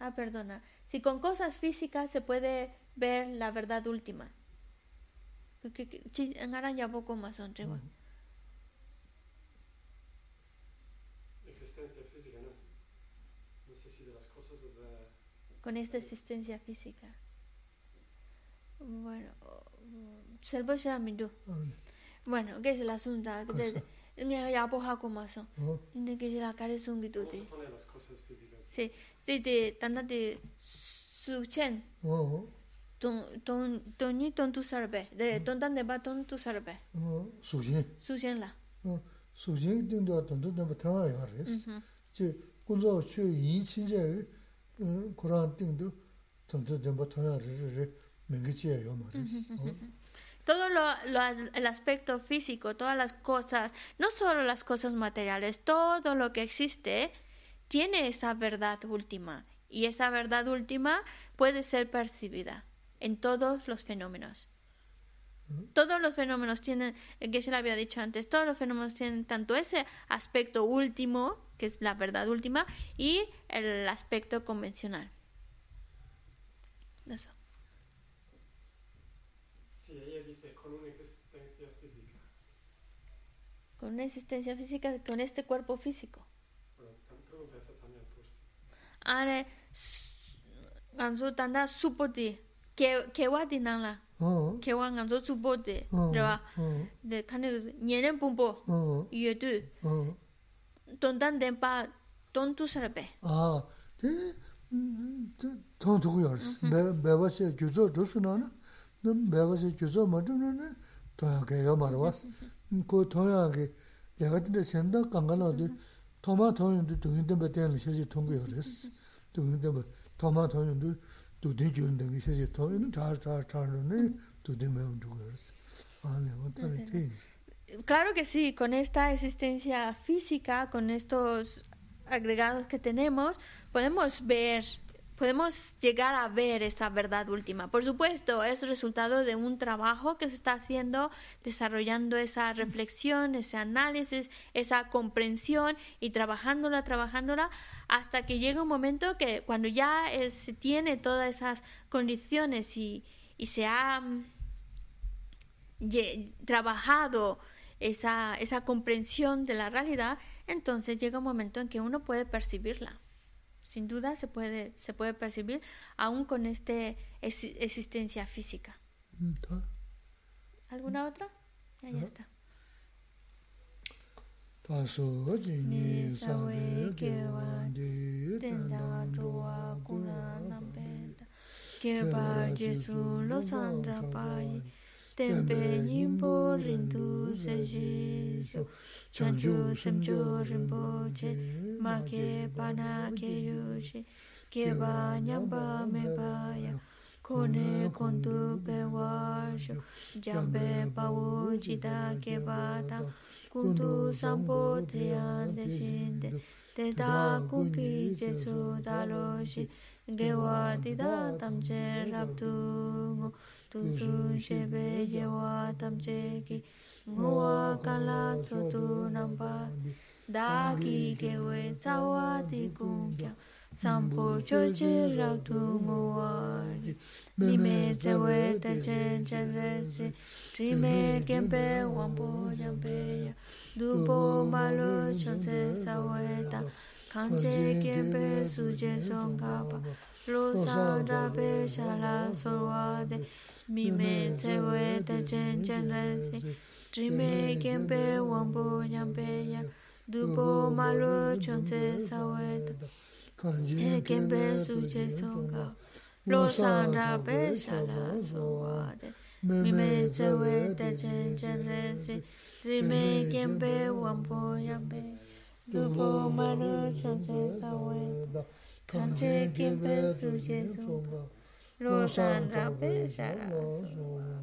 S1: Ah, perdona. Si con cosas físicas se puede ver la verdad última.
S3: Existencia física, no, es- no sé si de las cosas o de...
S1: Con esta existencia física. Bueno, oh. Bueno, ¿qué es el asunto? Ni que se la
S3: cosas físicas
S1: tu sarbe de tu todo lo, lo, el aspecto físico, todas las cosas, no solo las cosas materiales, todo lo que existe, tiene esa verdad última. Y esa verdad última puede ser percibida en todos los fenómenos. Todos los fenómenos tienen, eh, que se le había dicho antes, todos los fenómenos tienen tanto ese aspecto último, que es la verdad última, y el aspecto convencional. Eso.
S3: Sí, ella dice con una existencia física.
S1: Con una existencia física, con este cuerpo físico. 아래 간소 단다 수보디 개 개와디 나라
S2: 어.
S1: 개와 간소 수보디
S2: 어.
S1: 그래와
S2: 어.
S1: 네 칸에 년년 봄보
S2: 어.
S1: 유에도
S2: 어.
S1: 돈단 덴파 돈투 사르베
S2: 아, 네, 음, 더 두고 열었어. 매 매버시 교조 조수나나? 너 매버시 교조 맞으면은 더하게요 말았어. 그 더하게 내가 근데 sen다 강간어도 토마토인도 동인도 배때는 시지 통고 열었 어. 동인도 뭐 토마토인도 두대 주는 게 시지 통이는 잘잘 잘는 두대 매운 두고 열었어. 아, 내가 타는 테.
S1: claro que sí con esta existencia física con estos agregados que tenemos podemos ver podemos llegar a ver esa verdad última. Por supuesto, es resultado de un trabajo que se está haciendo, desarrollando esa reflexión, ese análisis, esa comprensión y trabajándola, trabajándola, hasta que llega un momento que cuando ya eh, se tiene todas esas condiciones y, se ha mm, trabajado esa, esa comprensión de la realidad, entonces llega un momento en que uno puede percibirla sin duda se puede, se puede percibir aún con este exi- existencia física.
S2: 음, 다
S1: ¿Alguna otra? Ya, ya está. tenpe nyingpo rindu seji shu. Chanju semju rinpo che ma ke pana ke yu shi. Keba nyangpa mepa ya kone kondu pewa shu. Jambe pawo jita keba tang kundu sampo teyan de shinde teta kunki jesu dalo shi gewa dida tamche rabdu ngu tuzu shebe yewa tamche ki ngowa kala tsotu nampa da ki kewe tsawa ti kumkya sampo choche rau tu ngowa nime tsewe techen chenre si trime kempe wampo jampe ya dupo malo chonse saweta kanche kempe suje songkapa lo sa drape shala sorwa de mi me tse we te chen chen re si tri me kien pe wang bo nyam pe yang du po ma lu chon tse sa we ta e kien pe su che song ka lo san ra pe sha la so wa de mi me tse we te chen chen re si tri me kien pe wang bo nyam pe du po ma lu chon tse sa we ta kan che kien pe su che song ka Rosan Rabe Sarasura